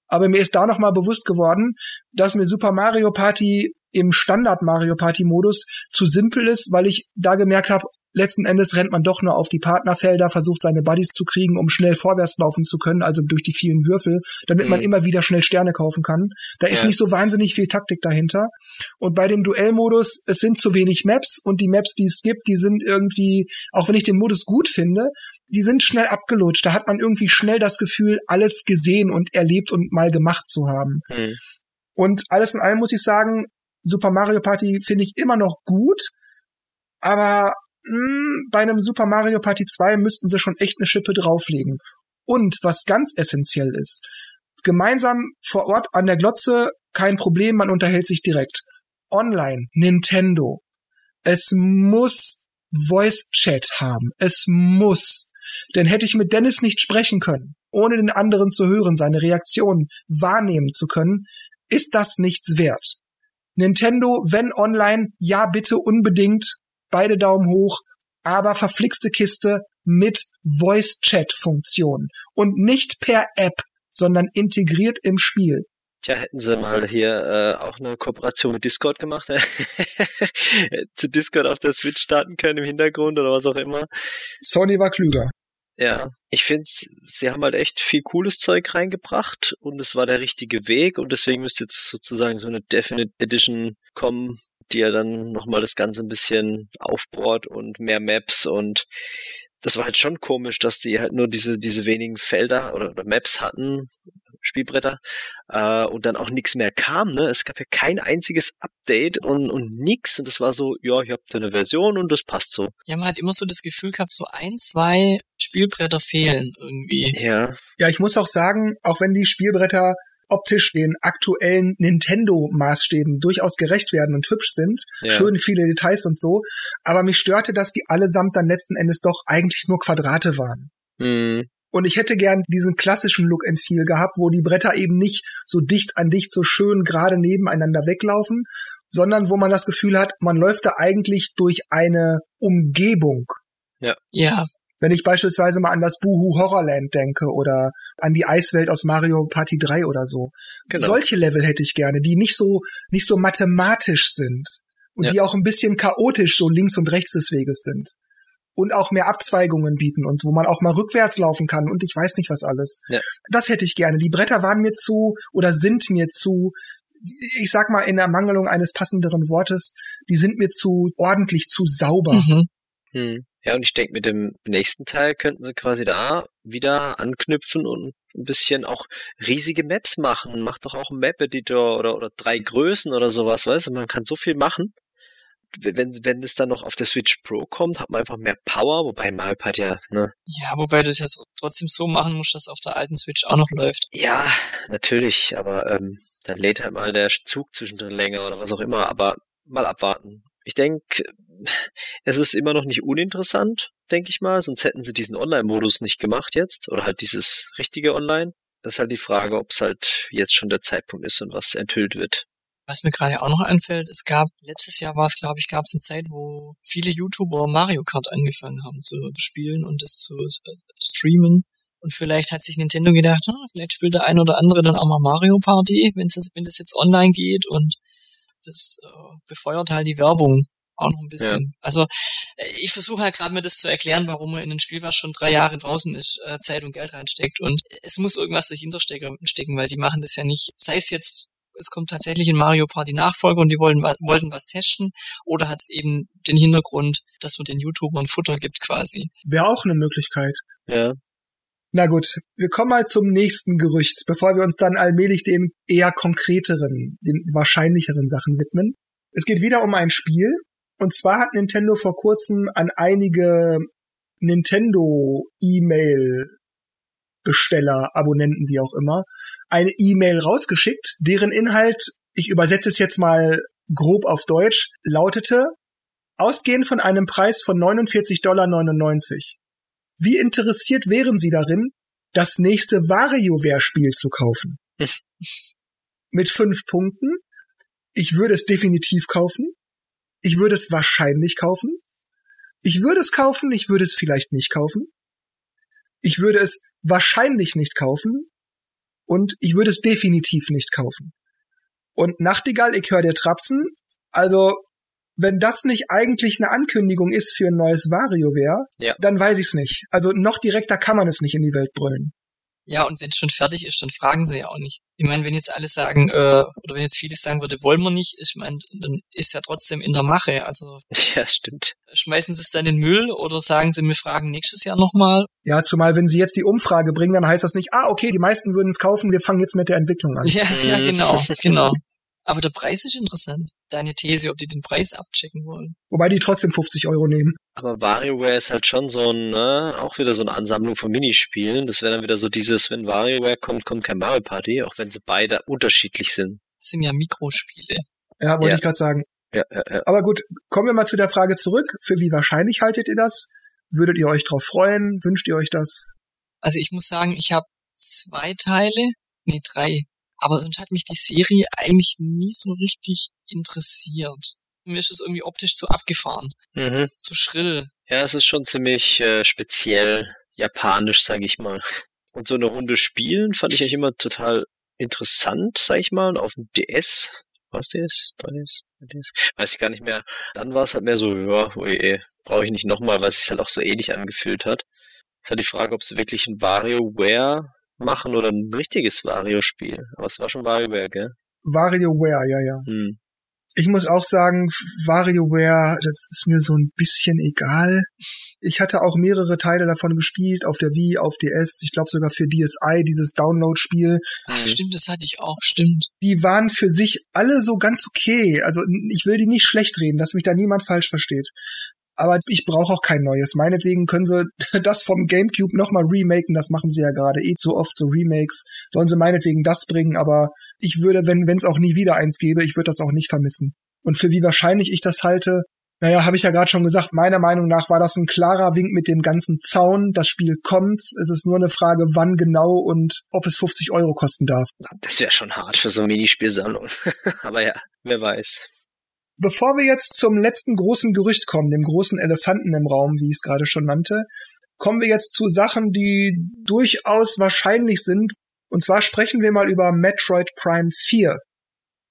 Speaker 1: Aber mir ist da nochmal bewusst geworden, dass mir Super Mario Party im Standard Mario Party Modus zu simpel ist, weil ich da gemerkt habe, letzten Endes rennt man doch nur auf die Partnerfelder, versucht seine Buddies zu kriegen, um schnell vorwärts laufen zu können, also durch die vielen Würfel, damit mhm. man immer wieder schnell Sterne kaufen kann. Da ist ja. nicht so wahnsinnig viel Taktik dahinter. Und bei dem Duellmodus, es sind zu wenig Maps und die Maps, die es gibt, die sind irgendwie, auch wenn ich den Modus gut finde, die sind schnell abgelutscht. Da hat man irgendwie schnell das Gefühl, alles gesehen und erlebt und mal gemacht zu haben. Mhm. Und alles in allem muss ich sagen, Super Mario Party finde ich immer noch gut, aber mh, hm, bei einem Super Mario Party 2 müssten sie schon echt eine Schippe drauflegen. Und was ganz essentiell ist, gemeinsam vor Ort an der Glotze, kein Problem, man unterhält sich direkt. Online, Nintendo. Es muss Voice Chat haben. Es muss. Denn hätte ich mit Dennis nicht sprechen können, ohne den anderen zu hören, seine Reaktion wahrnehmen zu können, ist das nichts wert. Nintendo, wenn online, ja bitte unbedingt, beide Daumen hoch, aber verflixte Kiste mit Voice-Chat-Funktion und nicht per App, sondern integriert im Spiel.
Speaker 3: Tja, hätten sie mal hier äh, auch eine Kooperation mit Discord gemacht, zu Discord auf der Switch starten können im Hintergrund oder was auch immer.
Speaker 1: Sony war klüger.
Speaker 3: Ja, ich finde, sie haben halt echt viel cooles Zeug reingebracht und es war der richtige Weg und deswegen müsste jetzt sozusagen so eine Definite Edition kommen, die ja dann nochmal das Ganze ein bisschen aufbohrt und mehr Maps und das war halt schon komisch, dass die halt nur diese, diese wenigen Felder oder, oder Maps hatten, Spielbretter, äh, und dann auch nichts mehr kam, ne? Es gab ja kein einziges Update und, und nix. Und das war so, ja, ich habt eine Version und das passt so.
Speaker 2: Ja, man hat immer so das Gefühl gehabt, so ein, zwei Spielbretter fehlen irgendwie.
Speaker 3: Ja.
Speaker 1: Ja, ich muss auch sagen, auch wenn die Spielbretter optisch den aktuellen Nintendo-Maßstäben durchaus gerecht werden und hübsch sind. Ja. Schön viele Details und so. Aber mich störte, dass die allesamt dann letzten Endes doch eigentlich nur Quadrate waren.
Speaker 3: Mhm.
Speaker 1: Und ich hätte gern diesen klassischen Look and Feel gehabt, wo die Bretter eben nicht so dicht an dicht, so schön gerade nebeneinander weglaufen, sondern wo man das Gefühl hat, man läuft da eigentlich durch eine Umgebung.
Speaker 3: Ja.
Speaker 2: Ja.
Speaker 1: Wenn ich beispielsweise mal an das Boohoo Horrorland denke oder an die Eiswelt aus Mario Party 3 oder so. Genau. Solche Level hätte ich gerne, die nicht so, nicht so mathematisch sind und ja. die auch ein bisschen chaotisch so links und rechts des Weges sind. Und auch mehr Abzweigungen bieten und wo man auch mal rückwärts laufen kann und ich weiß nicht was alles.
Speaker 3: Ja.
Speaker 1: Das hätte ich gerne. Die Bretter waren mir zu oder sind mir zu ich sag mal in Ermangelung eines passenderen Wortes, die sind mir zu ordentlich zu sauber. Mhm.
Speaker 3: Hm. Ja, und ich denke, mit dem nächsten Teil könnten sie quasi da wieder anknüpfen und ein bisschen auch riesige Maps machen. Macht doch auch einen Map-Editor oder, oder drei Größen oder sowas, weißt du? Man kann so viel machen. Wenn, wenn es dann noch auf der Switch Pro kommt, hat man einfach mehr Power, wobei Mario Party ja, ne?
Speaker 2: Ja, wobei du es ja trotzdem so machen musst, dass auf der alten Switch auch noch läuft.
Speaker 3: Ja, natürlich, aber ähm, dann lädt halt mal der Zug zwischendrin länger oder was auch immer, aber mal abwarten. Ich denke, es ist immer noch nicht uninteressant, denke ich mal, sonst hätten sie diesen Online-Modus nicht gemacht jetzt oder halt dieses richtige Online. Das ist halt die Frage, ob es halt jetzt schon der Zeitpunkt ist und was enthüllt wird.
Speaker 2: Was mir gerade auch noch einfällt, es gab, letztes Jahr war es, glaube ich, gab es eine Zeit, wo viele YouTuber Mario Kart angefangen haben zu spielen und das zu äh, streamen. Und vielleicht hat sich Nintendo gedacht, hm, vielleicht spielt der ein oder andere dann auch mal Mario Party, wenn das, wenn das jetzt online geht und das äh, befeuert halt die Werbung auch noch ein bisschen. Ja. Also äh, ich versuche halt gerade mir das zu erklären, warum man in ein Spiel, was schon drei Jahre draußen ist, äh, Zeit und Geld reinsteckt. Und es muss irgendwas dahinter stecken, weil die machen das ja nicht. Sei es jetzt, es kommt tatsächlich in Mario Party Nachfolger und die wollen, wollten was testen, oder hat es eben den Hintergrund, dass man den YouTubern Futter gibt quasi.
Speaker 1: Wäre auch eine Möglichkeit.
Speaker 3: Ja.
Speaker 1: Na gut, wir kommen mal zum nächsten Gerücht, bevor wir uns dann allmählich den eher konkreteren, den wahrscheinlicheren Sachen widmen. Es geht wieder um ein Spiel. Und zwar hat Nintendo vor kurzem an einige Nintendo E-Mail Besteller, Abonnenten, wie auch immer, eine E-Mail rausgeschickt, deren Inhalt, ich übersetze es jetzt mal grob auf Deutsch, lautete, ausgehend von einem Preis von 49,99 Dollar wie interessiert wären Sie darin, das nächste WarioWare-Spiel zu kaufen? Mit fünf Punkten. Ich würde es definitiv kaufen. Ich würde es wahrscheinlich kaufen. Ich würde es kaufen, ich würde es vielleicht nicht kaufen. Ich würde es wahrscheinlich nicht kaufen. Und ich würde es definitiv nicht kaufen. Und Nachtigall, ich höre dir trapsen. Also wenn das nicht eigentlich eine Ankündigung ist für ein neues WarioWare, ja. dann weiß ich es nicht. Also noch direkter kann man es nicht in die Welt brüllen.
Speaker 2: Ja, und wenn es schon fertig ist, dann fragen sie ja auch nicht. Ich meine, wenn jetzt alle sagen, äh, oder wenn jetzt viele sagen würde, wollen wir nicht, ich meine, dann ist ja trotzdem in der Mache. Also
Speaker 3: ja, stimmt.
Speaker 2: Schmeißen sie es dann in den Müll oder sagen sie, wir fragen nächstes Jahr nochmal?
Speaker 1: Ja, zumal wenn sie jetzt die Umfrage bringen, dann heißt das nicht, ah, okay, die meisten würden es kaufen, wir fangen jetzt mit der Entwicklung an.
Speaker 2: Ja, ja, genau, genau. Aber der Preis ist interessant. Deine These, ob die den Preis abchecken wollen.
Speaker 1: Wobei die trotzdem 50 Euro nehmen.
Speaker 3: Aber WarioWare ist halt schon so ein, ne, auch wieder so eine Ansammlung von Minispielen. Das wäre dann wieder so dieses, wenn WarioWare kommt, kommt kein Mario Party, auch wenn sie beide unterschiedlich sind.
Speaker 2: Das sind ja Mikrospiele.
Speaker 1: Ja, wollte ja. ich gerade sagen.
Speaker 3: Ja, ja, ja.
Speaker 1: Aber gut, kommen wir mal zu der Frage zurück. Für wie wahrscheinlich haltet ihr das? Würdet ihr euch drauf freuen? Wünscht ihr euch das?
Speaker 2: Also ich muss sagen, ich habe zwei Teile, nee, drei aber sonst hat mich die Serie eigentlich nie so richtig interessiert. Mir ist es irgendwie optisch zu abgefahren. Mhm. Zu schrill.
Speaker 3: Ja, es ist schon ziemlich äh, speziell japanisch, sag ich mal. Und so eine Runde spielen fand ich eigentlich immer total interessant, sag ich mal, auf dem DS. Was DS? 3DS? DS? Weiß ich gar nicht mehr. Dann war es halt mehr so, ja, oje, brauche ich nicht nochmal, weil es sich halt auch so ähnlich angefühlt hat. Es ist halt die Frage, ob es wirklich ein WarioWare machen oder ein richtiges Wario-Spiel. Aber es war schon WarioWare, gell?
Speaker 1: WarioWare, ja, ja. Hm. Ich muss auch sagen, WarioWare, das ist mir so ein bisschen egal. Ich hatte auch mehrere Teile davon gespielt, auf der Wii, auf DS, ich glaube sogar für DSi, dieses Download-Spiel.
Speaker 2: Ach, hm. stimmt, das hatte ich auch, stimmt.
Speaker 1: Die waren für sich alle so ganz okay. Also ich will die nicht schlecht reden, dass mich da niemand falsch versteht aber ich brauche auch kein neues. Meinetwegen können sie das vom GameCube nochmal remaken, das machen sie ja gerade eh so oft, so Remakes. Sollen sie meinetwegen das bringen, aber ich würde, wenn es auch nie wieder eins gäbe, ich würde das auch nicht vermissen. Und für wie wahrscheinlich ich das halte, naja, habe ich ja gerade schon gesagt, meiner Meinung nach war das ein klarer Wink mit dem ganzen Zaun. Das Spiel kommt. Es ist nur eine Frage, wann genau und ob es 50 Euro kosten darf.
Speaker 3: Das wäre schon hart für so eine Minispielsammlung. aber ja, wer weiß.
Speaker 1: Bevor wir jetzt zum letzten großen Gerücht kommen, dem großen Elefanten im Raum, wie ich es gerade schon nannte, kommen wir jetzt zu Sachen, die durchaus wahrscheinlich sind. Und zwar sprechen wir mal über Metroid Prime 4.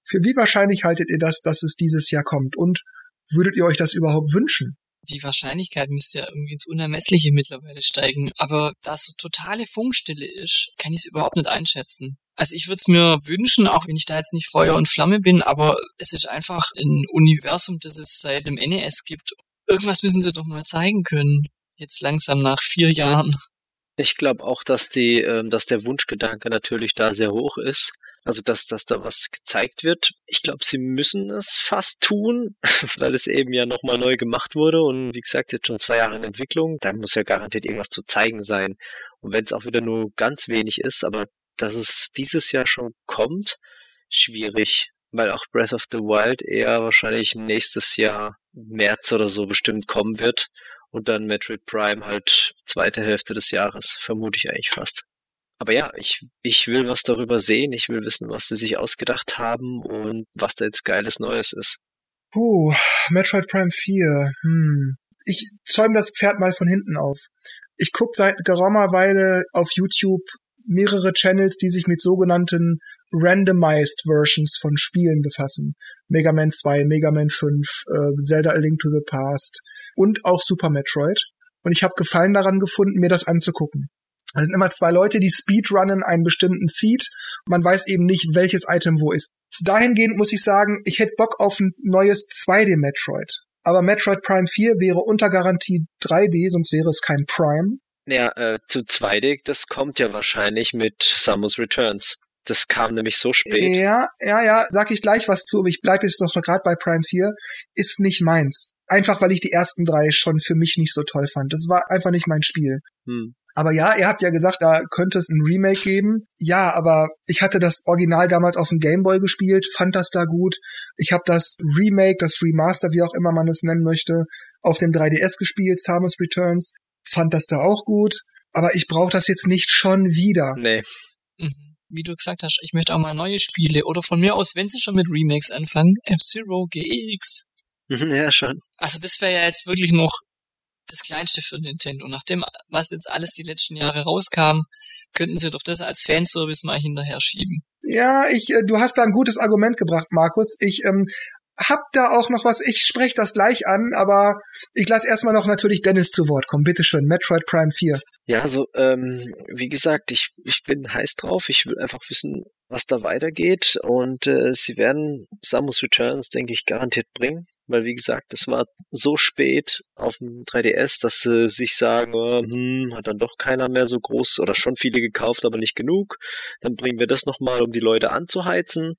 Speaker 1: Für wie wahrscheinlich haltet ihr das, dass es dieses Jahr kommt? Und würdet ihr euch das überhaupt wünschen?
Speaker 2: Die Wahrscheinlichkeit müsste ja irgendwie ins Unermessliche mittlerweile steigen. Aber da es so totale Funkstille ist, kann ich es überhaupt nicht einschätzen. Also ich würde es mir wünschen, auch wenn ich da jetzt nicht Feuer und Flamme bin, aber es ist einfach ein Universum, das es seit dem NES gibt. Irgendwas müssen sie doch mal zeigen können. Jetzt langsam nach vier Jahren.
Speaker 3: Ich glaube auch, dass die, äh, dass der Wunschgedanke natürlich da sehr hoch ist. Also dass, dass da was gezeigt wird. Ich glaube, sie müssen es fast tun, weil es eben ja nochmal neu gemacht wurde und wie gesagt, jetzt schon zwei Jahre in Entwicklung. Da muss ja garantiert irgendwas zu zeigen sein. Und wenn es auch wieder nur ganz wenig ist, aber dass es dieses Jahr schon kommt, schwierig. Weil auch Breath of the Wild eher wahrscheinlich nächstes Jahr März oder so bestimmt kommen wird. Und dann Metroid Prime halt zweite Hälfte des Jahres, vermute ich eigentlich fast. Aber ja, ich, ich will was darüber sehen, ich will wissen, was sie sich ausgedacht haben und was da jetzt geiles Neues ist.
Speaker 1: Puh, Metroid Prime 4. Hm. Ich zäume das Pferd mal von hinten auf. Ich gucke seit geraumer Weile auf YouTube mehrere Channels, die sich mit sogenannten randomized Versions von Spielen befassen. Mega Man 2, Mega Man 5, äh, Zelda A Link to the Past und auch Super Metroid. Und ich habe Gefallen daran gefunden, mir das anzugucken. Es sind immer zwei Leute, die speedrunnen einen bestimmten Seed. Man weiß eben nicht, welches Item wo ist. Dahingehend muss ich sagen, ich hätte Bock auf ein neues 2D-Metroid. Aber Metroid Prime 4 wäre unter Garantie 3D, sonst wäre es kein Prime.
Speaker 3: Ja, äh, zu 2D, das kommt ja wahrscheinlich mit Samus Returns. Das kam nämlich so spät.
Speaker 1: Ja, ja, ja, sag ich gleich was zu, aber ich bleibe jetzt noch gerade bei Prime 4. Ist nicht meins. Einfach weil ich die ersten drei schon für mich nicht so toll fand. Das war einfach nicht mein Spiel. Hm. Aber ja, ihr habt ja gesagt, da könnte es ein Remake geben. Ja, aber ich hatte das Original damals auf dem Gameboy gespielt, fand das da gut. Ich habe das Remake, das Remaster, wie auch immer man es nennen möchte, auf dem 3DS gespielt, Samus Returns, fand das da auch gut. Aber ich brauche das jetzt nicht schon wieder.
Speaker 3: Nee.
Speaker 2: Mhm. Wie du gesagt hast, ich möchte auch mal neue Spiele. Oder von mir aus, wenn sie schon mit Remakes anfangen, F-Zero, GX.
Speaker 3: Ja, schon.
Speaker 2: Also das wäre ja jetzt wirklich noch das Kleinste für Nintendo. Nachdem, was jetzt alles die letzten Jahre rauskam, könnten sie doch das als Fanservice mal hinterher schieben.
Speaker 1: Ja, ich, äh, du hast da ein gutes Argument gebracht, Markus. Ich ähm, hab da auch noch was, ich spreche das gleich an, aber ich lasse erstmal noch natürlich Dennis zu Wort kommen. Bitteschön, Metroid Prime 4.
Speaker 3: Ja, also, ähm, wie gesagt, ich, ich bin heiß drauf. Ich will einfach wissen, was da weitergeht. Und äh, sie werden Samus Returns, denke ich, garantiert bringen. Weil, wie gesagt, es war so spät auf dem 3DS, dass sie sich sagen, oh, hm, hat dann doch keiner mehr so groß oder schon viele gekauft, aber nicht genug. Dann bringen wir das nochmal, um die Leute anzuheizen.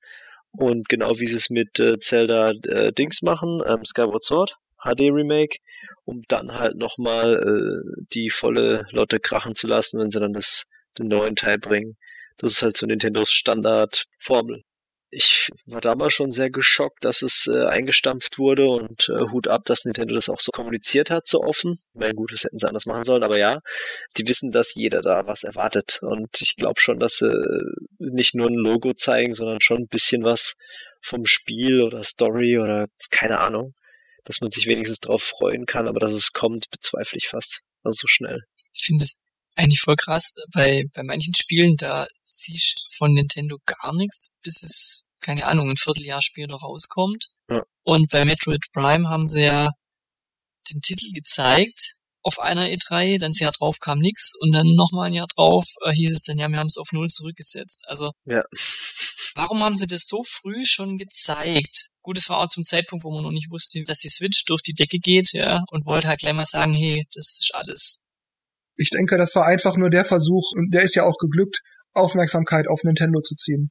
Speaker 3: Und genau wie sie es mit äh, Zelda äh, Dings machen, ähm, Skyward Sword, HD Remake, um dann halt nochmal äh, die volle Lotte krachen zu lassen, wenn sie dann das, den neuen Teil bringen. Das ist halt so Nintendos Standardformel ich war damals schon sehr geschockt, dass es äh, eingestampft wurde und äh, Hut ab, dass Nintendo das auch so kommuniziert hat, so offen. Na gut, das hätten sie anders machen sollen, aber ja, die wissen, dass jeder da was erwartet. Und ich glaube schon, dass sie nicht nur ein Logo zeigen, sondern schon ein bisschen was vom Spiel oder Story oder keine Ahnung, dass man sich wenigstens darauf freuen kann, aber dass es kommt, bezweifle ich fast. Also so schnell.
Speaker 2: Ich finde es eigentlich voll krass. Bei, bei manchen Spielen, da siehst von Nintendo gar nichts, bis es, keine Ahnung, ein Vierteljahr später rauskommt. Ja. Und bei Metroid Prime haben sie ja den Titel gezeigt auf einer E3, dann das Jahr drauf kam nix und dann nochmal ein Jahr drauf äh, hieß es dann, ja, wir haben es auf Null zurückgesetzt. Also
Speaker 3: ja.
Speaker 2: warum haben sie das so früh schon gezeigt? Gut, es war auch zum Zeitpunkt, wo man noch nicht wusste, dass die Switch durch die Decke geht, ja, und wollte halt gleich mal sagen, hey, das ist alles.
Speaker 1: Ich denke, das war einfach nur der Versuch, und der ist ja auch geglückt, Aufmerksamkeit auf Nintendo zu ziehen.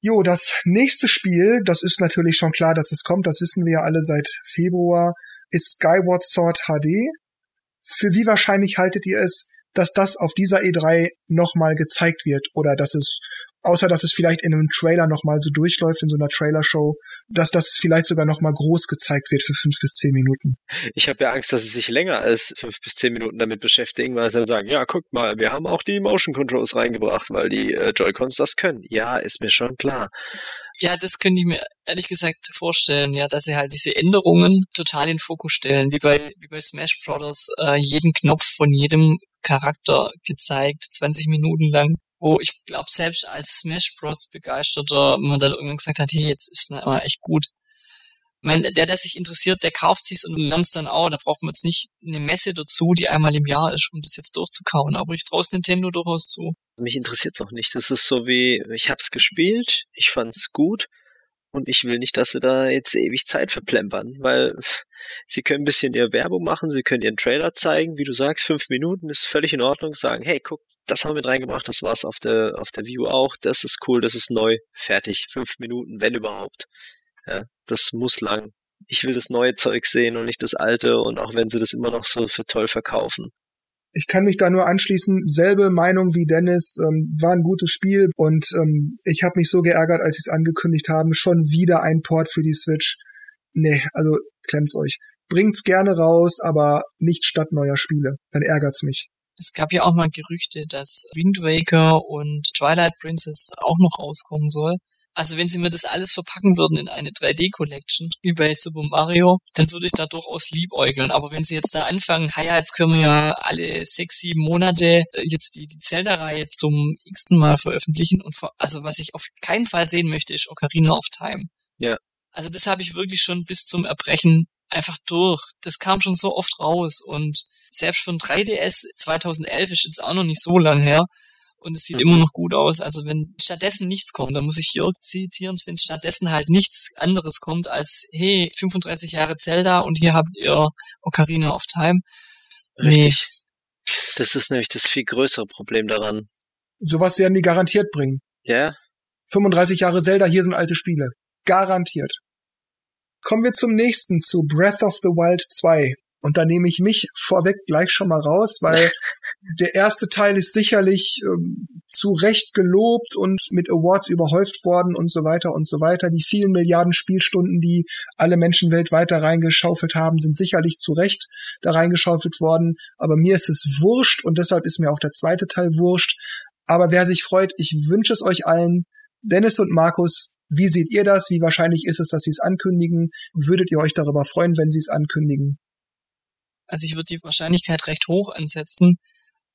Speaker 1: Jo, das nächste Spiel, das ist natürlich schon klar, dass es kommt, das wissen wir ja alle seit Februar, ist Skyward Sword HD. Für wie wahrscheinlich haltet ihr es, dass das auf dieser E3 nochmal gezeigt wird oder dass es außer dass es vielleicht in einem Trailer nochmal so durchläuft, in so einer Trailer-Show, dass das vielleicht sogar nochmal groß gezeigt wird für fünf bis zehn Minuten.
Speaker 3: Ich habe ja Angst, dass sie sich länger als fünf bis zehn Minuten damit beschäftigen, weil sie dann sagen, ja, guckt mal, wir haben auch die Motion Controls reingebracht, weil die äh, Joy-Cons das können. Ja, ist mir schon klar.
Speaker 2: Ja, das könnte ich mir ehrlich gesagt vorstellen, ja, dass sie halt diese Änderungen total in Fokus stellen, wie bei, wie bei Smash Brothers, äh, jeden Knopf von jedem Charakter gezeigt, 20 Minuten lang wo ich glaube, selbst als Smash Bros. begeisterter man dann irgendwann gesagt hat, hier, jetzt ist es mal echt gut. Ich meine, der, der sich interessiert, der kauft sich's und lernt's dann auch. Da braucht man jetzt nicht eine Messe dazu, die einmal im Jahr ist, um das jetzt durchzukauen. Aber ich traue Nintendo durchaus zu.
Speaker 3: Mich interessiert's auch nicht. Das ist so wie, ich hab's gespielt, ich fand's gut und ich will nicht, dass sie da jetzt ewig Zeit verplempern, weil sie können ein bisschen ihre Werbung machen, sie können ihren Trailer zeigen, wie du sagst, fünf Minuten ist völlig in Ordnung, sagen, hey, guck, das haben wir mit reingebracht, das war's auf der, auf der View auch, das ist cool, das ist neu, fertig, fünf Minuten, wenn überhaupt. Ja, das muss lang. Ich will das neue Zeug sehen und nicht das alte und auch wenn sie das immer noch so für toll verkaufen.
Speaker 1: Ich kann mich da nur anschließen. Selbe Meinung wie Dennis. Ähm, war ein gutes Spiel und ähm, ich habe mich so geärgert, als sie es angekündigt haben. Schon wieder ein Port für die Switch. Nee, also klemmt's euch. Bringt's gerne raus, aber nicht statt neuer Spiele. Dann ärgert's mich.
Speaker 2: Es gab ja auch mal Gerüchte, dass Wind Waker und Twilight Princess auch noch rauskommen soll. Also wenn sie mir das alles verpacken würden in eine 3D-Collection, wie bei Super Mario, dann würde ich da durchaus liebäugeln. Aber wenn sie jetzt da anfangen, ja, jetzt können wir ja alle sechs, sieben Monate äh, jetzt die, die Zelda-Reihe zum x-ten Mal veröffentlichen und vor, also was ich auf keinen Fall sehen möchte, ist Ocarina of Time.
Speaker 3: Ja.
Speaker 2: Also das habe ich wirklich schon bis zum Erbrechen einfach durch. Das kam schon so oft raus und selbst von 3DS 2011 ist jetzt auch noch nicht so lang her und es sieht mhm. immer noch gut aus. Also wenn stattdessen nichts kommt, dann muss ich Jörg zitieren, wenn stattdessen halt nichts anderes kommt als, hey, 35 Jahre Zelda und hier habt ihr Ocarina of Time.
Speaker 3: Richtig. Nee. Das ist nämlich das viel größere Problem daran.
Speaker 1: Sowas werden die garantiert bringen.
Speaker 3: Ja.
Speaker 1: 35 Jahre Zelda, hier sind alte Spiele. Garantiert. Kommen wir zum nächsten, zu Breath of the Wild 2. Und da nehme ich mich vorweg gleich schon mal raus, weil der erste Teil ist sicherlich ähm, zu Recht gelobt und mit Awards überhäuft worden und so weiter und so weiter. Die vielen Milliarden Spielstunden, die alle Menschen weltweit da reingeschaufelt haben, sind sicherlich zu Recht da reingeschaufelt worden. Aber mir ist es wurscht und deshalb ist mir auch der zweite Teil wurscht. Aber wer sich freut, ich wünsche es euch allen. Dennis und Markus, wie seht ihr das? Wie wahrscheinlich ist es, dass sie es ankündigen? Würdet ihr euch darüber freuen, wenn sie es ankündigen?
Speaker 2: Also ich würde die Wahrscheinlichkeit recht hoch ansetzen.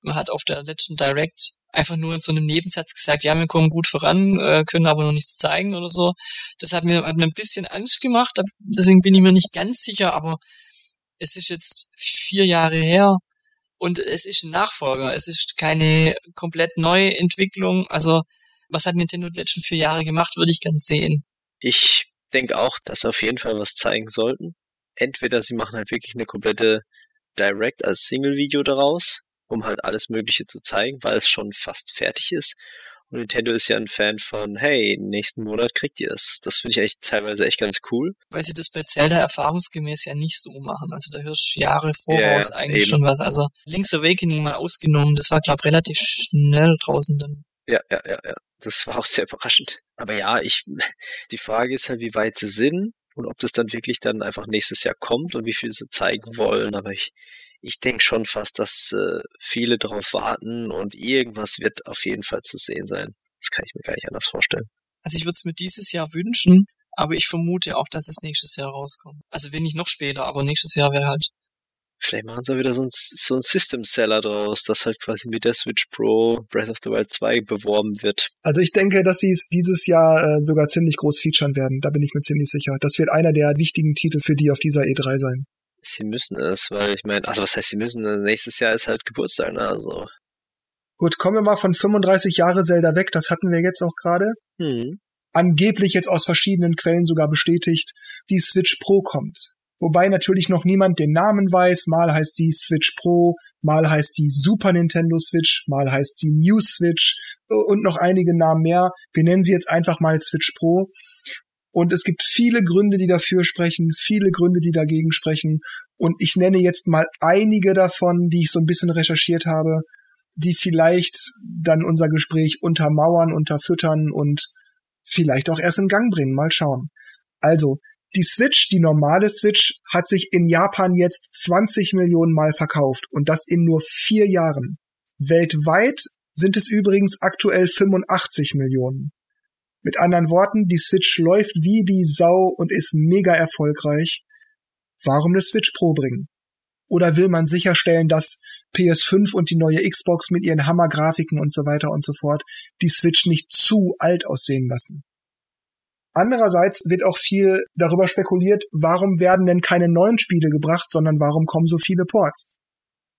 Speaker 2: Man hat auf der letzten Direct einfach nur in so einem Nebensatz gesagt, ja, wir kommen gut voran, äh, können aber noch nichts zeigen oder so. Das hat mir, hat mir ein bisschen Angst gemacht, deswegen bin ich mir nicht ganz sicher, aber es ist jetzt vier Jahre her und es ist ein Nachfolger, es ist keine komplett neue Entwicklung. Also was hat Nintendo die letzten vier Jahre gemacht, würde ich ganz sehen.
Speaker 3: Ich denke auch, dass sie auf jeden Fall was zeigen sollten. Entweder sie machen halt wirklich eine komplette Direct als Single-Video daraus, um halt alles Mögliche zu zeigen, weil es schon fast fertig ist. Und Nintendo ist ja ein Fan von, hey, nächsten Monat kriegt ihr es. Das finde ich echt teilweise echt ganz cool.
Speaker 2: Weil sie das bei Zelda erfahrungsgemäß ja nicht so machen. Also da hörst du Jahre voraus ja, eigentlich eben. schon was. Also Link's Awakening mal ausgenommen, das war, glaube relativ schnell draußen dann.
Speaker 3: Ja, ja, ja, ja. Das war auch sehr überraschend. Aber ja, ich, die Frage ist halt, wie weit sie sind und ob das dann wirklich dann einfach nächstes Jahr kommt und wie viel sie zeigen wollen. Aber ich, ich denke schon fast, dass äh, viele darauf warten und irgendwas wird auf jeden Fall zu sehen sein. Das kann ich mir gar nicht anders vorstellen.
Speaker 2: Also ich würde es mir dieses Jahr wünschen, aber ich vermute auch, dass es nächstes Jahr rauskommt. Also wenn nicht noch später, aber nächstes Jahr wäre halt
Speaker 3: Vielleicht machen sie wieder so ein, so ein System-Seller draus, das halt quasi mit der Switch Pro Breath of the Wild 2 beworben wird.
Speaker 1: Also ich denke, dass sie es dieses Jahr äh, sogar ziemlich groß featuren werden. Da bin ich mir ziemlich sicher. Das wird einer der wichtigen Titel für die auf dieser E3 sein.
Speaker 3: Sie müssen es, weil ich meine, also was heißt sie müssen? Nächstes Jahr ist halt Geburtstag, ne? Also.
Speaker 1: Gut, kommen wir mal von 35 Jahre Zelda weg. Das hatten wir jetzt auch gerade.
Speaker 3: Hm.
Speaker 1: Angeblich jetzt aus verschiedenen Quellen sogar bestätigt, die Switch Pro kommt wobei natürlich noch niemand den Namen weiß. Mal heißt sie Switch Pro, mal heißt sie Super Nintendo Switch, mal heißt sie New Switch und noch einige Namen mehr. Wir nennen sie jetzt einfach mal Switch Pro. Und es gibt viele Gründe, die dafür sprechen, viele Gründe, die dagegen sprechen. Und ich nenne jetzt mal einige davon, die ich so ein bisschen recherchiert habe, die vielleicht dann unser Gespräch untermauern, unterfüttern und vielleicht auch erst in Gang bringen. Mal schauen. Also, die Switch, die normale Switch, hat sich in Japan jetzt 20 Millionen Mal verkauft und das in nur vier Jahren. Weltweit sind es übrigens aktuell 85 Millionen. Mit anderen Worten, die Switch läuft wie die Sau und ist mega erfolgreich. Warum eine Switch Pro bringen? Oder will man sicherstellen, dass PS5 und die neue Xbox mit ihren Hammergrafiken und so weiter und so fort die Switch nicht zu alt aussehen lassen? Andererseits wird auch viel darüber spekuliert, warum werden denn keine neuen Spiele gebracht, sondern warum kommen so viele Ports?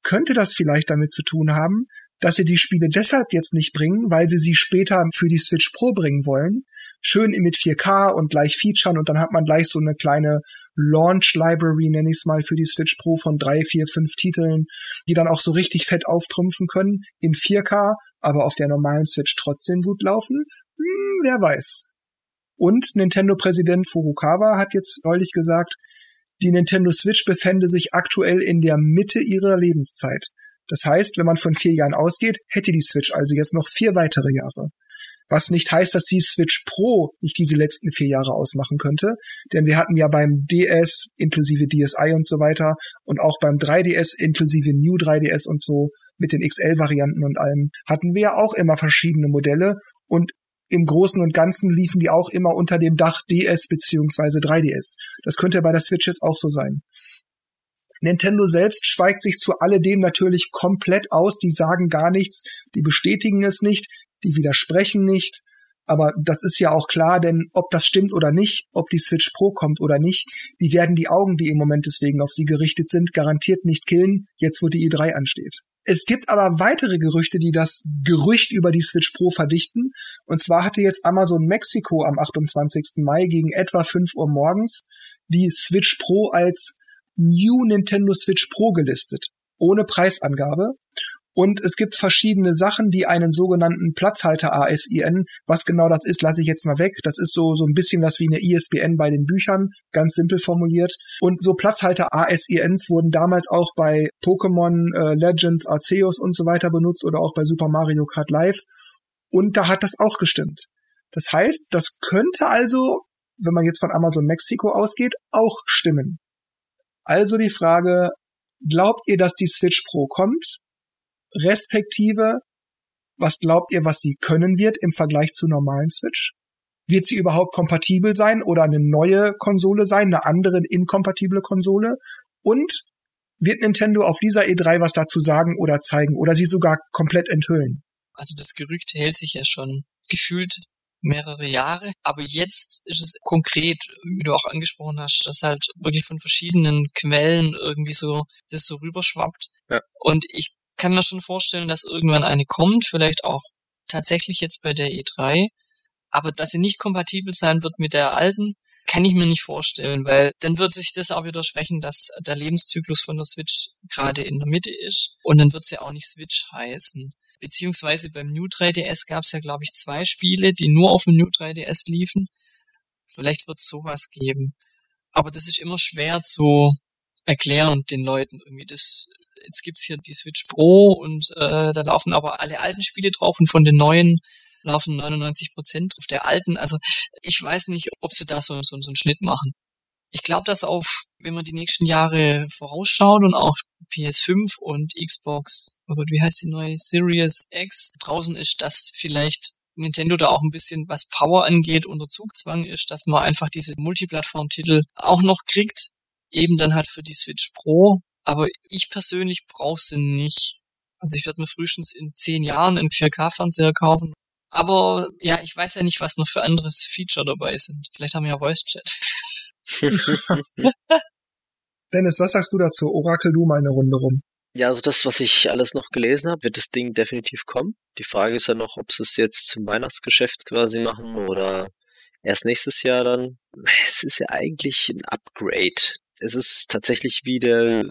Speaker 1: Könnte das vielleicht damit zu tun haben, dass sie die Spiele deshalb jetzt nicht bringen, weil sie sie später für die Switch Pro bringen wollen. Schön mit 4K und gleich Featuren und dann hat man gleich so eine kleine Launch Library, nenne ich es mal, für die Switch Pro von drei, vier, fünf Titeln, die dann auch so richtig fett auftrumpfen können in 4K, aber auf der normalen Switch trotzdem gut laufen. Hm, wer weiß. Und Nintendo-Präsident Furukawa hat jetzt neulich gesagt, die Nintendo Switch befände sich aktuell in der Mitte ihrer Lebenszeit. Das heißt, wenn man von vier Jahren ausgeht, hätte die Switch also jetzt noch vier weitere Jahre. Was nicht heißt, dass die Switch Pro nicht diese letzten vier Jahre ausmachen könnte, denn wir hatten ja beim DS inklusive DSi und so weiter und auch beim 3DS inklusive New 3DS und so mit den XL-Varianten und allem, hatten wir ja auch immer verschiedene Modelle und im Großen und Ganzen liefen die auch immer unter dem Dach DS beziehungsweise 3DS. Das könnte bei der Switch jetzt auch so sein. Nintendo selbst schweigt sich zu alledem natürlich komplett aus. Die sagen gar nichts, die bestätigen es nicht, die widersprechen nicht. Aber das ist ja auch klar, denn ob das stimmt oder nicht, ob die Switch Pro kommt oder nicht, die werden die Augen, die im Moment deswegen auf sie gerichtet sind, garantiert nicht killen, jetzt wo die E3 ansteht. Es gibt aber weitere Gerüchte, die das Gerücht über die Switch Pro verdichten. Und zwar hatte jetzt Amazon Mexiko am 28. Mai gegen etwa 5 Uhr morgens die Switch Pro als New Nintendo Switch Pro gelistet, ohne Preisangabe. Und es gibt verschiedene Sachen, die einen sogenannten Platzhalter ASIN, was genau das ist, lasse ich jetzt mal weg. Das ist so, so ein bisschen was wie eine ISBN bei den Büchern, ganz simpel formuliert. Und so Platzhalter ASINs wurden damals auch bei Pokémon äh, Legends, Arceus und so weiter benutzt oder auch bei Super Mario Kart Live. Und da hat das auch gestimmt. Das heißt, das könnte also, wenn man jetzt von Amazon Mexiko ausgeht, auch stimmen. Also die Frage, glaubt ihr, dass die Switch Pro kommt? Respektive was glaubt ihr, was sie können wird im Vergleich zu normalen Switch? Wird sie überhaupt kompatibel sein oder eine neue Konsole sein, eine andere inkompatible Konsole? Und wird Nintendo auf dieser E3 was dazu sagen oder zeigen oder sie sogar komplett enthüllen?
Speaker 2: Also das Gerücht hält sich ja schon gefühlt mehrere Jahre, aber jetzt ist es konkret, wie du auch angesprochen hast, dass halt wirklich von verschiedenen Quellen irgendwie so das so rüberschwappt. Ja. Und ich kann mir schon vorstellen, dass irgendwann eine kommt, vielleicht auch tatsächlich jetzt bei der E3. Aber dass sie nicht kompatibel sein wird mit der alten, kann ich mir nicht vorstellen, weil dann wird sich das auch widersprechen, dass der Lebenszyklus von der Switch gerade in der Mitte ist und dann wird sie ja auch nicht Switch heißen. Beziehungsweise beim New 3DS gab es ja, glaube ich, zwei Spiele, die nur auf dem New 3DS liefen. Vielleicht wird es sowas geben. Aber das ist immer schwer zu erklären den Leuten irgendwie. Das jetzt gibt's hier die Switch Pro und äh, da laufen aber alle alten Spiele drauf und von den neuen laufen 99 Prozent auf der alten. Also ich weiß nicht, ob sie da so, so, so einen Schnitt machen. Ich glaube, dass auf, wenn man die nächsten Jahre vorausschaut und auch PS5 und Xbox, oh Gott, wie heißt die neue Series X draußen ist, dass vielleicht Nintendo da auch ein bisschen, was Power angeht, unter Zugzwang ist, dass man einfach diese Multiplattform-Titel auch noch kriegt. Eben dann halt für die Switch Pro aber ich persönlich brauche sie nicht. Also ich werde mir frühestens in zehn Jahren einen 4K-Fernseher kaufen. Aber ja, ich weiß ja nicht, was noch für anderes Feature dabei sind. Vielleicht haben wir ja Voice Chat.
Speaker 1: Dennis, was sagst du dazu? Orakel du mal eine Runde rum.
Speaker 3: Ja, also das, was ich alles noch gelesen habe, wird das Ding definitiv kommen. Die Frage ist ja noch, ob sie es jetzt zum Weihnachtsgeschäft quasi machen oder erst nächstes Jahr dann. Es ist ja eigentlich ein Upgrade es ist tatsächlich wie der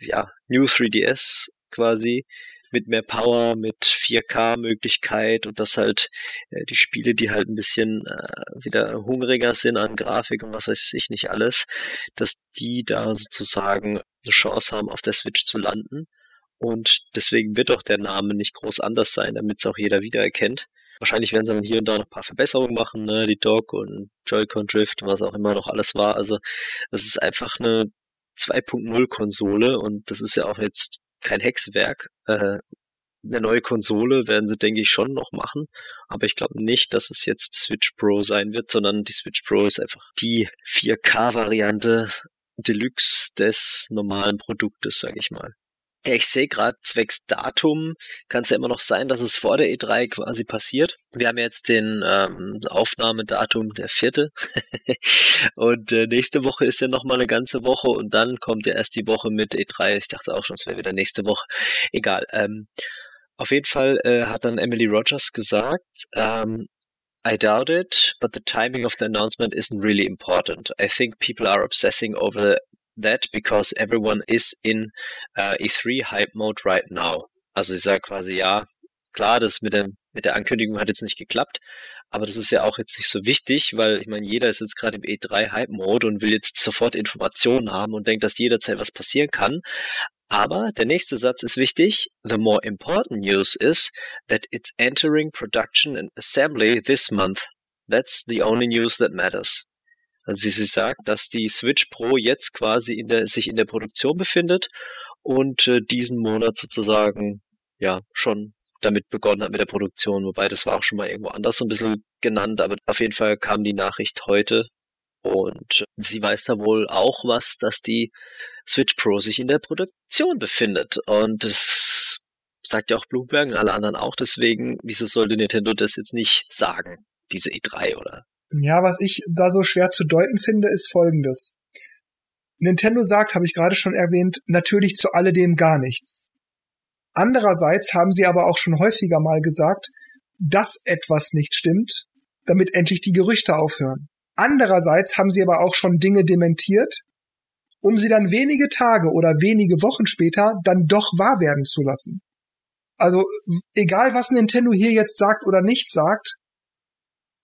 Speaker 3: ja, New 3DS quasi mit mehr Power, mit 4K-Möglichkeit und dass halt äh, die Spiele, die halt ein bisschen äh, wieder hungriger sind an Grafik und was weiß ich nicht alles, dass die da sozusagen eine Chance haben, auf der Switch zu landen. Und deswegen wird auch der Name nicht groß anders sein, damit es auch jeder wiedererkennt. Wahrscheinlich werden sie dann hier und da noch ein paar Verbesserungen machen, ne? die Dock und Joy-Con Drift, was auch immer noch alles war. Also das ist einfach eine 2.0 Konsole und das ist ja auch jetzt kein Hexwerk. Äh, eine neue Konsole werden sie, denke ich, schon noch machen. Aber ich glaube nicht, dass es jetzt Switch Pro sein wird, sondern die Switch Pro ist einfach die 4K-Variante Deluxe des normalen Produktes, sage ich mal. Ja, ich sehe gerade zwecks Datum kann es ja immer noch sein, dass es vor der E3 quasi passiert. Wir haben jetzt den ähm, Aufnahmedatum der vierte und äh, nächste Woche ist ja noch mal eine ganze Woche und dann kommt ja erst die Woche mit E3. Ich dachte auch schon, es wäre wieder nächste Woche. Egal. Ähm, auf jeden Fall äh, hat dann Emily Rogers gesagt, ähm, I doubt it, but the timing of the announcement isn't really important. I think people are obsessing over that because everyone is in uh, E3 Hype Mode right now. Also ich sage quasi, ja, klar, das mit der, mit der Ankündigung hat jetzt nicht geklappt, aber das ist ja auch jetzt nicht so wichtig, weil ich meine, jeder ist jetzt gerade im E3 Hype Mode und will jetzt sofort Informationen haben und denkt, dass jederzeit was passieren kann. Aber der nächste Satz ist wichtig. The more important news is that it's entering production and assembly this month. That's the only news that matters. Also sie, sagt, dass die Switch Pro jetzt quasi in der, sich in der Produktion befindet und äh, diesen Monat sozusagen ja schon damit begonnen hat mit der Produktion, wobei das war auch schon mal irgendwo anders so ein bisschen genannt, aber auf jeden Fall kam die Nachricht heute und sie weiß da wohl auch was, dass die Switch Pro sich in der Produktion befindet. Und das sagt ja auch Bloomberg und alle anderen auch, deswegen, wieso sollte Nintendo das jetzt nicht sagen, diese E3 oder
Speaker 1: ja, was ich da so schwer zu deuten finde, ist folgendes. Nintendo sagt, habe ich gerade schon erwähnt, natürlich zu alledem gar nichts. Andererseits haben sie aber auch schon häufiger mal gesagt, dass etwas nicht stimmt, damit endlich die Gerüchte aufhören. Andererseits haben sie aber auch schon Dinge dementiert, um sie dann wenige Tage oder wenige Wochen später dann doch wahr werden zu lassen. Also egal was Nintendo hier jetzt sagt oder nicht sagt,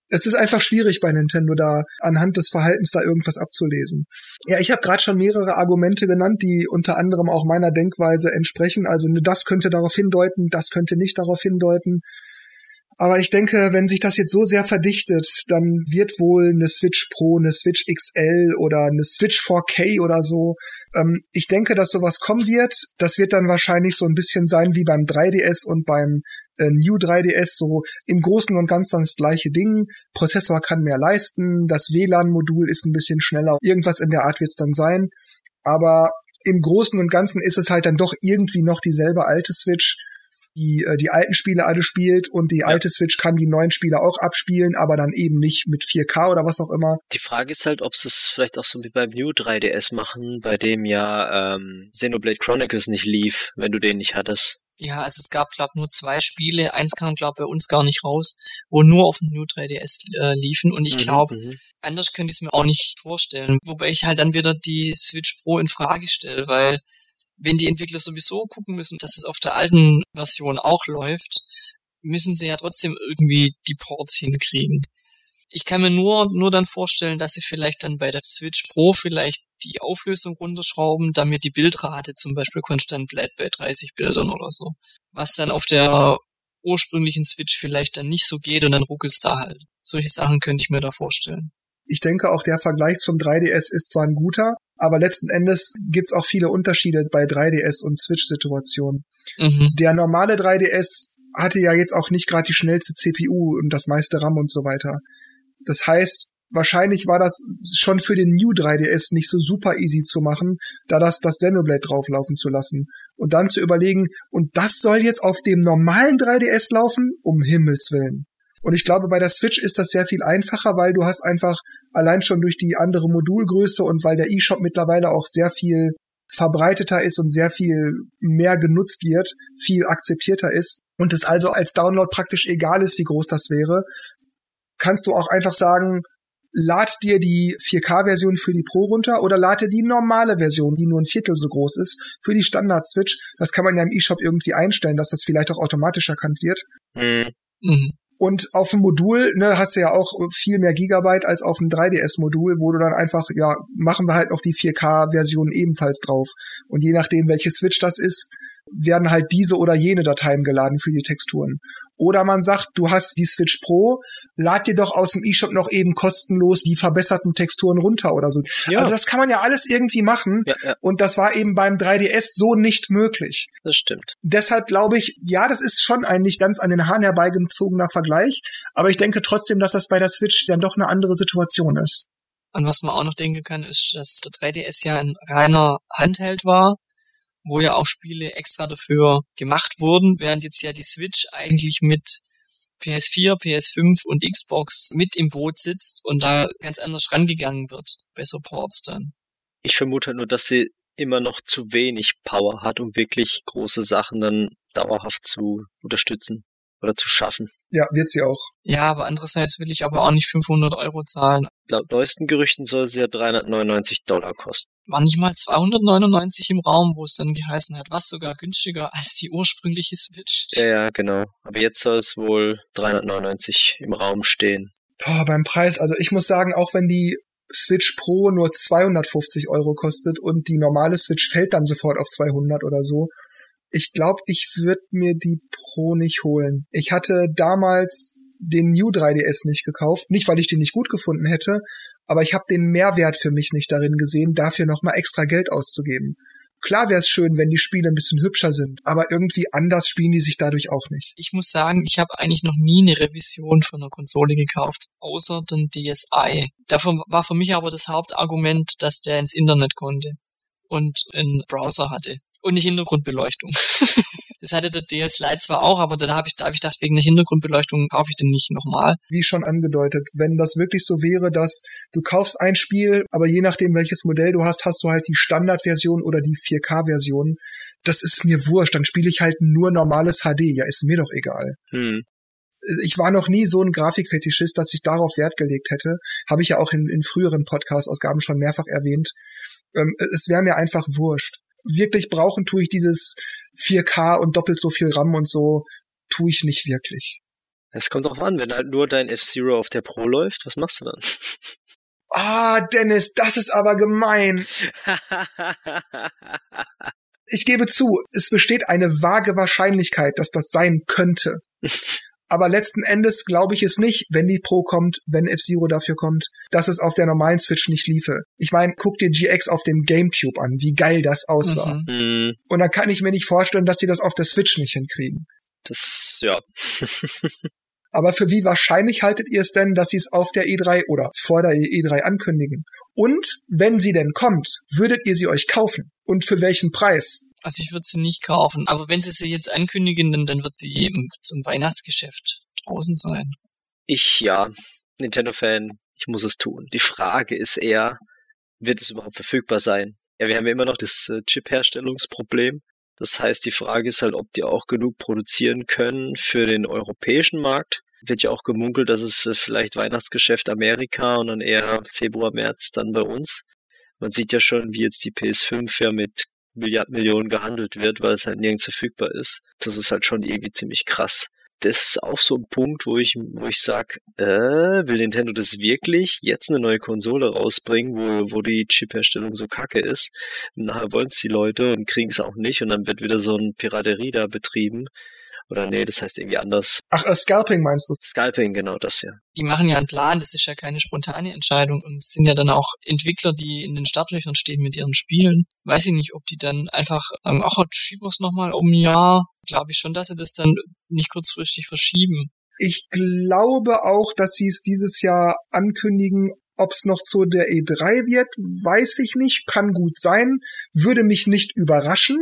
Speaker 1: es ist einfach schwierig bei Nintendo da anhand des Verhaltens da irgendwas abzulesen. Ja, ich habe gerade schon mehrere Argumente genannt, die unter anderem auch meiner Denkweise entsprechen. Also ne, das könnte darauf hindeuten, das könnte nicht darauf hindeuten. Aber ich denke, wenn sich das jetzt so sehr verdichtet, dann wird wohl eine Switch Pro, eine Switch XL oder eine Switch 4K oder so. Ähm, ich denke, dass sowas kommen wird. Das wird dann wahrscheinlich so ein bisschen sein wie beim 3DS und beim äh, New 3DS, so im Großen und Ganzen das gleiche Ding. Prozessor kann mehr leisten, das WLAN-Modul ist ein bisschen schneller. Irgendwas in der Art wird es dann sein. Aber im Großen und Ganzen ist es halt dann doch irgendwie noch dieselbe alte Switch die äh, die alten Spiele alle spielt und die ja. alte Switch kann die neuen Spiele auch abspielen, aber dann eben nicht mit 4K oder was auch immer.
Speaker 3: Die Frage ist halt, ob sie es vielleicht auch so wie beim New 3DS machen, bei dem ja ähm, Xenoblade Chronicles nicht lief, wenn du den nicht hattest.
Speaker 2: Ja, also es gab, glaube nur zwei Spiele. Eins kam, glaube bei uns gar nicht raus, wo nur auf dem New 3DS äh, liefen. Und ich mhm, glaube, mhm. anders könnte ich es mir auch nicht vorstellen. Wobei ich halt dann wieder die Switch Pro in Frage stelle, weil wenn die Entwickler sowieso gucken müssen, dass es auf der alten Version auch läuft, müssen sie ja trotzdem irgendwie die Ports hinkriegen. Ich kann mir nur, nur dann vorstellen, dass sie vielleicht dann bei der Switch Pro vielleicht die Auflösung runterschrauben, damit die Bildrate zum Beispiel konstant bleibt bei 30 Bildern oder so. Was dann auf der ursprünglichen Switch vielleicht dann nicht so geht und dann ruckelt's da halt. Solche Sachen könnte ich mir da vorstellen.
Speaker 1: Ich denke, auch der Vergleich zum 3DS ist zwar ein guter, aber letzten Endes gibt's auch viele Unterschiede bei 3DS und Switch-Situationen. Mhm. Der normale 3DS hatte ja jetzt auch nicht gerade die schnellste CPU und das meiste RAM und so weiter. Das heißt, wahrscheinlich war das schon für den New 3DS nicht so super easy zu machen, da das das Xenoblade drauflaufen zu lassen. Und dann zu überlegen, und das soll jetzt auf dem normalen 3DS laufen? Um Himmels Willen. Und ich glaube, bei der Switch ist das sehr viel einfacher, weil du hast einfach allein schon durch die andere Modulgröße und weil der eShop mittlerweile auch sehr viel verbreiteter ist und sehr viel mehr genutzt wird, viel akzeptierter ist und es also als Download praktisch egal ist, wie groß das wäre, kannst du auch einfach sagen, lad dir die 4K-Version für die Pro runter oder lad dir die normale Version, die nur ein Viertel so groß ist, für die Standard-Switch. Das kann man ja im eShop irgendwie einstellen, dass das vielleicht auch automatisch erkannt wird. Mhm. Und auf dem Modul ne, hast du ja auch viel mehr Gigabyte als auf dem 3DS-Modul, wo du dann einfach, ja, machen wir halt noch die 4K-Version ebenfalls drauf. Und je nachdem, welche Switch das ist, werden halt diese oder jene Dateien geladen für die Texturen. Oder man sagt, du hast die Switch Pro, lad dir doch aus dem eShop noch eben kostenlos die verbesserten Texturen runter oder so. Ja. Also das kann man ja alles irgendwie machen. Ja, ja. Und das war eben beim 3DS so nicht möglich.
Speaker 3: Das stimmt.
Speaker 1: Deshalb glaube ich, ja, das ist schon ein nicht ganz an den Haaren herbeigezogener Vergleich. Aber ich denke trotzdem, dass das bei der Switch dann doch eine andere Situation ist.
Speaker 2: Und was man auch noch denken kann, ist, dass der 3DS ja ein reiner Handheld war wo ja auch Spiele extra dafür gemacht wurden, während jetzt ja die Switch eigentlich mit PS4, PS5 und Xbox mit im Boot sitzt und da ganz anders rangegangen wird bei Supports dann.
Speaker 3: Ich vermute nur, dass sie immer noch zu wenig Power hat, um wirklich große Sachen dann dauerhaft zu unterstützen oder zu schaffen.
Speaker 1: Ja, wird sie auch.
Speaker 2: Ja, aber andererseits will ich aber auch nicht 500 Euro zahlen.
Speaker 3: Laut neuesten Gerüchten soll sie ja 399 Dollar kosten.
Speaker 2: War nicht mal 299 im Raum, wo es dann geheißen hat, was sogar günstiger als die ursprüngliche Switch.
Speaker 3: Ja, ja, genau. Aber jetzt soll es wohl 399 im Raum stehen.
Speaker 1: Boah, beim Preis, also ich muss sagen, auch wenn die Switch Pro nur 250 Euro kostet und die normale Switch fällt dann sofort auf 200 oder so, ich glaube, ich würde mir die Pro nicht holen. Ich hatte damals den New 3DS nicht gekauft, nicht weil ich den nicht gut gefunden hätte, aber ich habe den Mehrwert für mich nicht darin gesehen, dafür nochmal extra Geld auszugeben. Klar wäre es schön, wenn die Spiele ein bisschen hübscher sind, aber irgendwie anders spielen die sich dadurch auch nicht.
Speaker 2: Ich muss sagen, ich habe eigentlich noch nie eine Revision von einer Konsole gekauft, außer den DSi. Davon war für mich aber das Hauptargument, dass der ins Internet konnte und einen Browser hatte und eine Hintergrundbeleuchtung. das hatte der DS Lite zwar auch, aber da habe ich, da hab ich gedacht, wegen der Hintergrundbeleuchtung kaufe ich den nicht nochmal.
Speaker 1: Wie schon angedeutet, wenn das wirklich so wäre, dass du kaufst ein Spiel, aber je nachdem welches Modell du hast, hast du halt die Standardversion oder die 4K-Version. Das ist mir wurscht, dann spiele ich halt nur normales HD. Ja, ist mir doch egal. Hm ich war noch nie so ein Grafikfetischist, dass ich darauf Wert gelegt hätte. Habe ich ja auch in, in früheren Podcast-Ausgaben schon mehrfach erwähnt. Ähm, es wäre mir einfach wurscht wirklich brauchen tue ich dieses 4K und doppelt so viel RAM und so, tue ich nicht wirklich.
Speaker 3: Es kommt drauf an, wenn halt nur dein F-Zero auf der Pro läuft, was machst du dann?
Speaker 1: Ah, Dennis, das ist aber gemein. ich gebe zu, es besteht eine vage Wahrscheinlichkeit, dass das sein könnte. Aber letzten Endes glaube ich es nicht, wenn die Pro kommt, wenn F-Zero dafür kommt, dass es auf der normalen Switch nicht liefe. Ich meine, guck dir GX auf dem Gamecube an, wie geil das aussah. Mhm. mhm. Und dann kann ich mir nicht vorstellen, dass die das auf der Switch nicht hinkriegen.
Speaker 3: Das, ja.
Speaker 1: Aber für wie wahrscheinlich haltet ihr es denn, dass sie es auf der E3 oder vor der E3 ankündigen? Und wenn sie denn kommt, würdet ihr sie euch kaufen? Und für welchen Preis?
Speaker 2: Also ich würde sie nicht kaufen, aber wenn sie sie jetzt ankündigen, dann, dann wird sie eben zum Weihnachtsgeschäft draußen sein.
Speaker 3: Ich ja, Nintendo-Fan, ich muss es tun. Die Frage ist eher, wird es überhaupt verfügbar sein? Ja, wir haben ja immer noch das äh, Chip-Herstellungsproblem. Das heißt, die Frage ist halt, ob die auch genug produzieren können für den europäischen Markt. Wird ja auch gemunkelt, dass es äh, vielleicht Weihnachtsgeschäft Amerika und dann eher Februar, März dann bei uns. Man sieht ja schon, wie jetzt die PS5 ja mit Milliarden Millionen gehandelt wird, weil es halt nirgends verfügbar ist. Das ist halt schon irgendwie ziemlich krass das ist auch so ein Punkt, wo ich, wo ich sag, äh, will Nintendo das wirklich jetzt eine neue Konsole rausbringen, wo, wo die Chip-Herstellung so kacke ist? Nachher wollen es die Leute und kriegen es auch nicht und dann wird wieder so ein Piraterie da betrieben. Oder nee, das heißt irgendwie anders.
Speaker 1: Ach, äh, Scalping meinst du?
Speaker 3: Scalping, genau das ja.
Speaker 2: Die machen ja einen Plan, das ist ja keine spontane Entscheidung und es sind ja dann auch Entwickler, die in den Startlöchern stehen mit ihren Spielen. Weiß ich nicht, ob die dann einfach sagen, ach, schieben wir nochmal um ein Jahr. Glaube ich schon, dass sie das dann nicht kurzfristig verschieben.
Speaker 1: Ich glaube auch, dass sie es dieses Jahr ankündigen, ob es noch zu der E3 wird, weiß ich nicht, kann gut sein, würde mich nicht überraschen.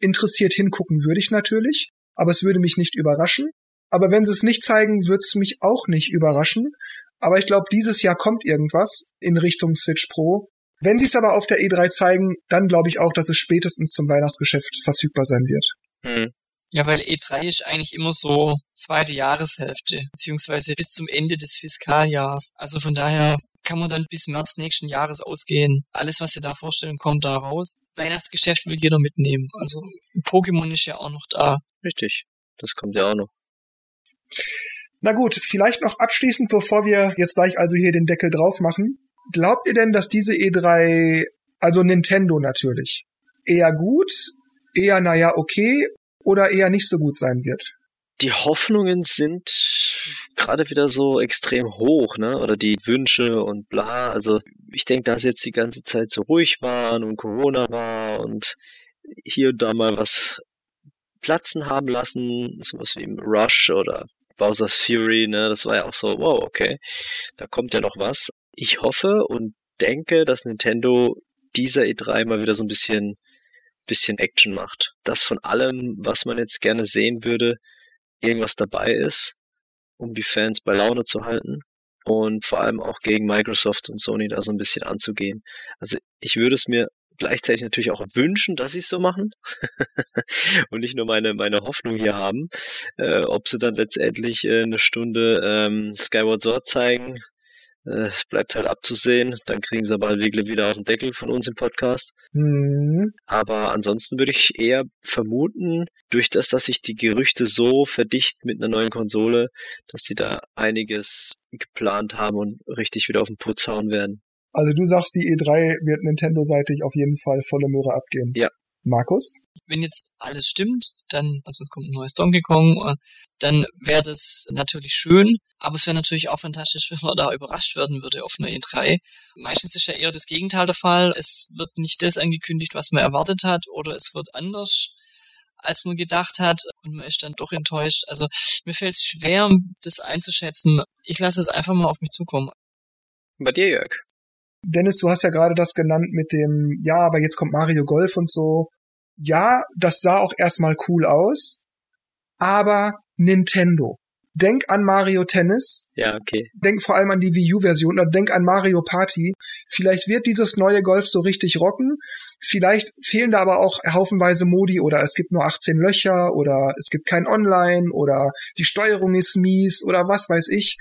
Speaker 1: Interessiert hingucken würde ich natürlich aber es würde mich nicht überraschen. Aber wenn sie es nicht zeigen, wird es mich auch nicht überraschen. Aber ich glaube, dieses Jahr kommt irgendwas in Richtung Switch Pro. Wenn sie es aber auf der E3 zeigen, dann glaube ich auch, dass es spätestens zum Weihnachtsgeschäft verfügbar sein wird. Hm.
Speaker 2: Ja, weil E3 ist eigentlich immer so zweite Jahreshälfte, beziehungsweise bis zum Ende des Fiskaljahrs. Also von daher kann man dann bis März nächsten Jahres ausgehen. Alles, was sie da vorstellen, kommt da raus. Weihnachtsgeschäft will jeder mitnehmen. Also Pokémon ist ja auch noch da.
Speaker 3: Richtig, das kommt ja auch noch.
Speaker 1: Na gut, vielleicht noch abschließend, bevor wir jetzt gleich also hier den Deckel drauf machen. Glaubt ihr denn, dass diese E3, also Nintendo natürlich, eher gut, eher naja okay oder eher nicht so gut sein wird?
Speaker 3: Die Hoffnungen sind gerade wieder so extrem hoch, ne? Oder die Wünsche und bla. Also ich denke, dass jetzt die ganze Zeit so ruhig waren und Corona war und hier und da mal was platzen haben lassen, sowas wie im Rush oder Bowser's Fury, ne? Das war ja auch so, wow, okay, da kommt ja noch was. Ich hoffe und denke, dass Nintendo dieser E3 mal wieder so ein bisschen bisschen Action macht. Dass von allem, was man jetzt gerne sehen würde, irgendwas dabei ist, um die Fans bei Laune zu halten und vor allem auch gegen Microsoft und Sony da so ein bisschen anzugehen. Also ich würde es mir gleichzeitig natürlich auch wünschen, dass sie es so machen und nicht nur meine meine Hoffnung hier haben, äh, ob sie dann letztendlich äh, eine Stunde ähm, Skyward Sword zeigen, äh, bleibt halt abzusehen. Dann kriegen sie aber Wegle wieder auf den Deckel von uns im Podcast. Mhm. Aber ansonsten würde ich eher vermuten, durch das, dass sich die Gerüchte so verdichten mit einer neuen Konsole, dass sie da einiges geplant haben und richtig wieder auf den Putz hauen werden.
Speaker 1: Also du sagst, die E3 wird Nintendo-seitig auf jeden Fall volle Möhre abgehen.
Speaker 3: Ja,
Speaker 1: Markus?
Speaker 2: Wenn jetzt alles stimmt, dann, also es kommt ein neues Donkey Kong, äh, dann wäre das natürlich schön, aber es wäre natürlich auch fantastisch, wenn man da überrascht werden würde auf einer E3. Meistens ist ja eher das Gegenteil der Fall. Es wird nicht das angekündigt, was man erwartet hat, oder es wird anders als man gedacht hat und man ist dann doch enttäuscht. Also mir fällt es schwer, das einzuschätzen. Ich lasse es einfach mal auf mich zukommen.
Speaker 3: Bei dir, Jörg?
Speaker 1: Dennis, du hast ja gerade das genannt mit dem, ja, aber jetzt kommt Mario Golf und so. Ja, das sah auch erstmal cool aus, aber Nintendo. Denk an Mario Tennis.
Speaker 3: Ja, okay.
Speaker 1: Denk vor allem an die Wii U-Version oder denk an Mario Party. Vielleicht wird dieses neue Golf so richtig rocken. Vielleicht fehlen da aber auch haufenweise Modi oder es gibt nur 18 Löcher oder es gibt kein Online oder die Steuerung ist mies oder was weiß ich.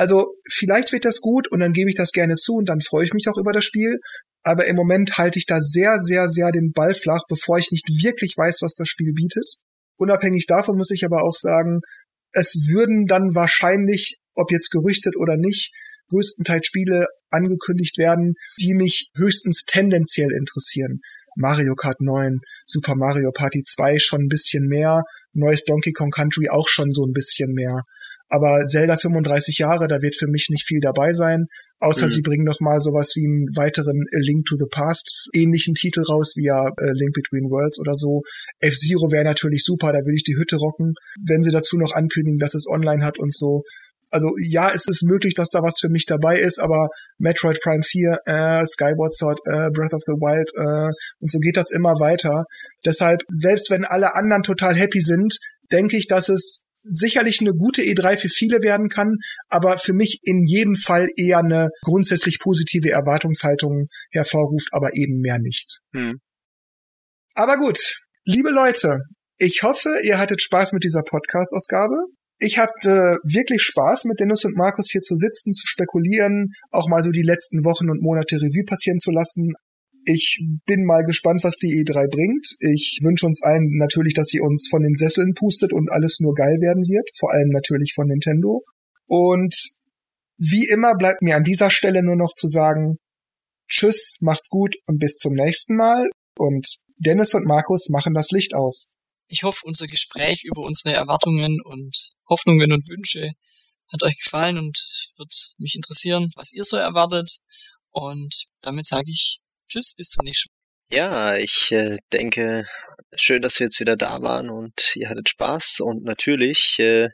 Speaker 1: Also vielleicht wird das gut und dann gebe ich das gerne zu und dann freue ich mich auch über das Spiel. Aber im Moment halte ich da sehr, sehr, sehr den Ball flach, bevor ich nicht wirklich weiß, was das Spiel bietet. Unabhängig davon muss ich aber auch sagen, es würden dann wahrscheinlich, ob jetzt gerüchtet oder nicht, größtenteils Spiele angekündigt werden, die mich höchstens tendenziell interessieren. Mario Kart 9, Super Mario Party 2 schon ein bisschen mehr, neues Donkey Kong Country auch schon so ein bisschen mehr. Aber Zelda 35 Jahre, da wird für mich nicht viel dabei sein, außer mhm. sie bringen noch mal sowas wie einen weiteren Link to the Past ähnlichen Titel raus, wie ja äh, Link Between Worlds oder so. F-Zero wäre natürlich super, da will ich die Hütte rocken, wenn sie dazu noch ankündigen, dass es online hat und so. Also ja, es ist möglich, dass da was für mich dabei ist, aber Metroid Prime 4, äh, Skyward Sword, äh, Breath of the Wild äh, und so geht das immer weiter. Deshalb, selbst wenn alle anderen total happy sind, denke ich, dass es sicherlich eine gute E3 für viele werden kann, aber für mich in jedem Fall eher eine grundsätzlich positive Erwartungshaltung hervorruft, aber eben mehr nicht. Hm. Aber gut, liebe Leute, ich hoffe, ihr hattet Spaß mit dieser Podcast-Ausgabe. Ich hatte wirklich Spaß, mit Dennis und Markus hier zu sitzen, zu spekulieren, auch mal so die letzten Wochen und Monate Revue passieren zu lassen, ich bin mal gespannt, was die E3 bringt. Ich wünsche uns allen natürlich, dass sie uns von den Sesseln pustet und alles nur geil werden wird. Vor allem natürlich von Nintendo. Und wie immer bleibt mir an dieser Stelle nur noch zu sagen, tschüss, macht's gut und bis zum nächsten Mal. Und Dennis und Markus machen das Licht aus.
Speaker 2: Ich hoffe, unser Gespräch über unsere Erwartungen und Hoffnungen und Wünsche hat euch gefallen und wird mich interessieren, was ihr so erwartet. Und damit sage ich Tschüss, bis zum nächsten
Speaker 3: Mal. Ja, ich äh, denke, schön, dass wir jetzt wieder da waren und ihr hattet Spaß. Und natürlich äh,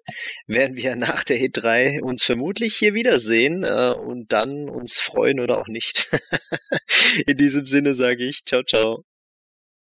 Speaker 3: werden wir nach der E3 uns vermutlich hier wiedersehen äh, und dann uns freuen oder auch nicht. In diesem Sinne sage ich ciao, ciao.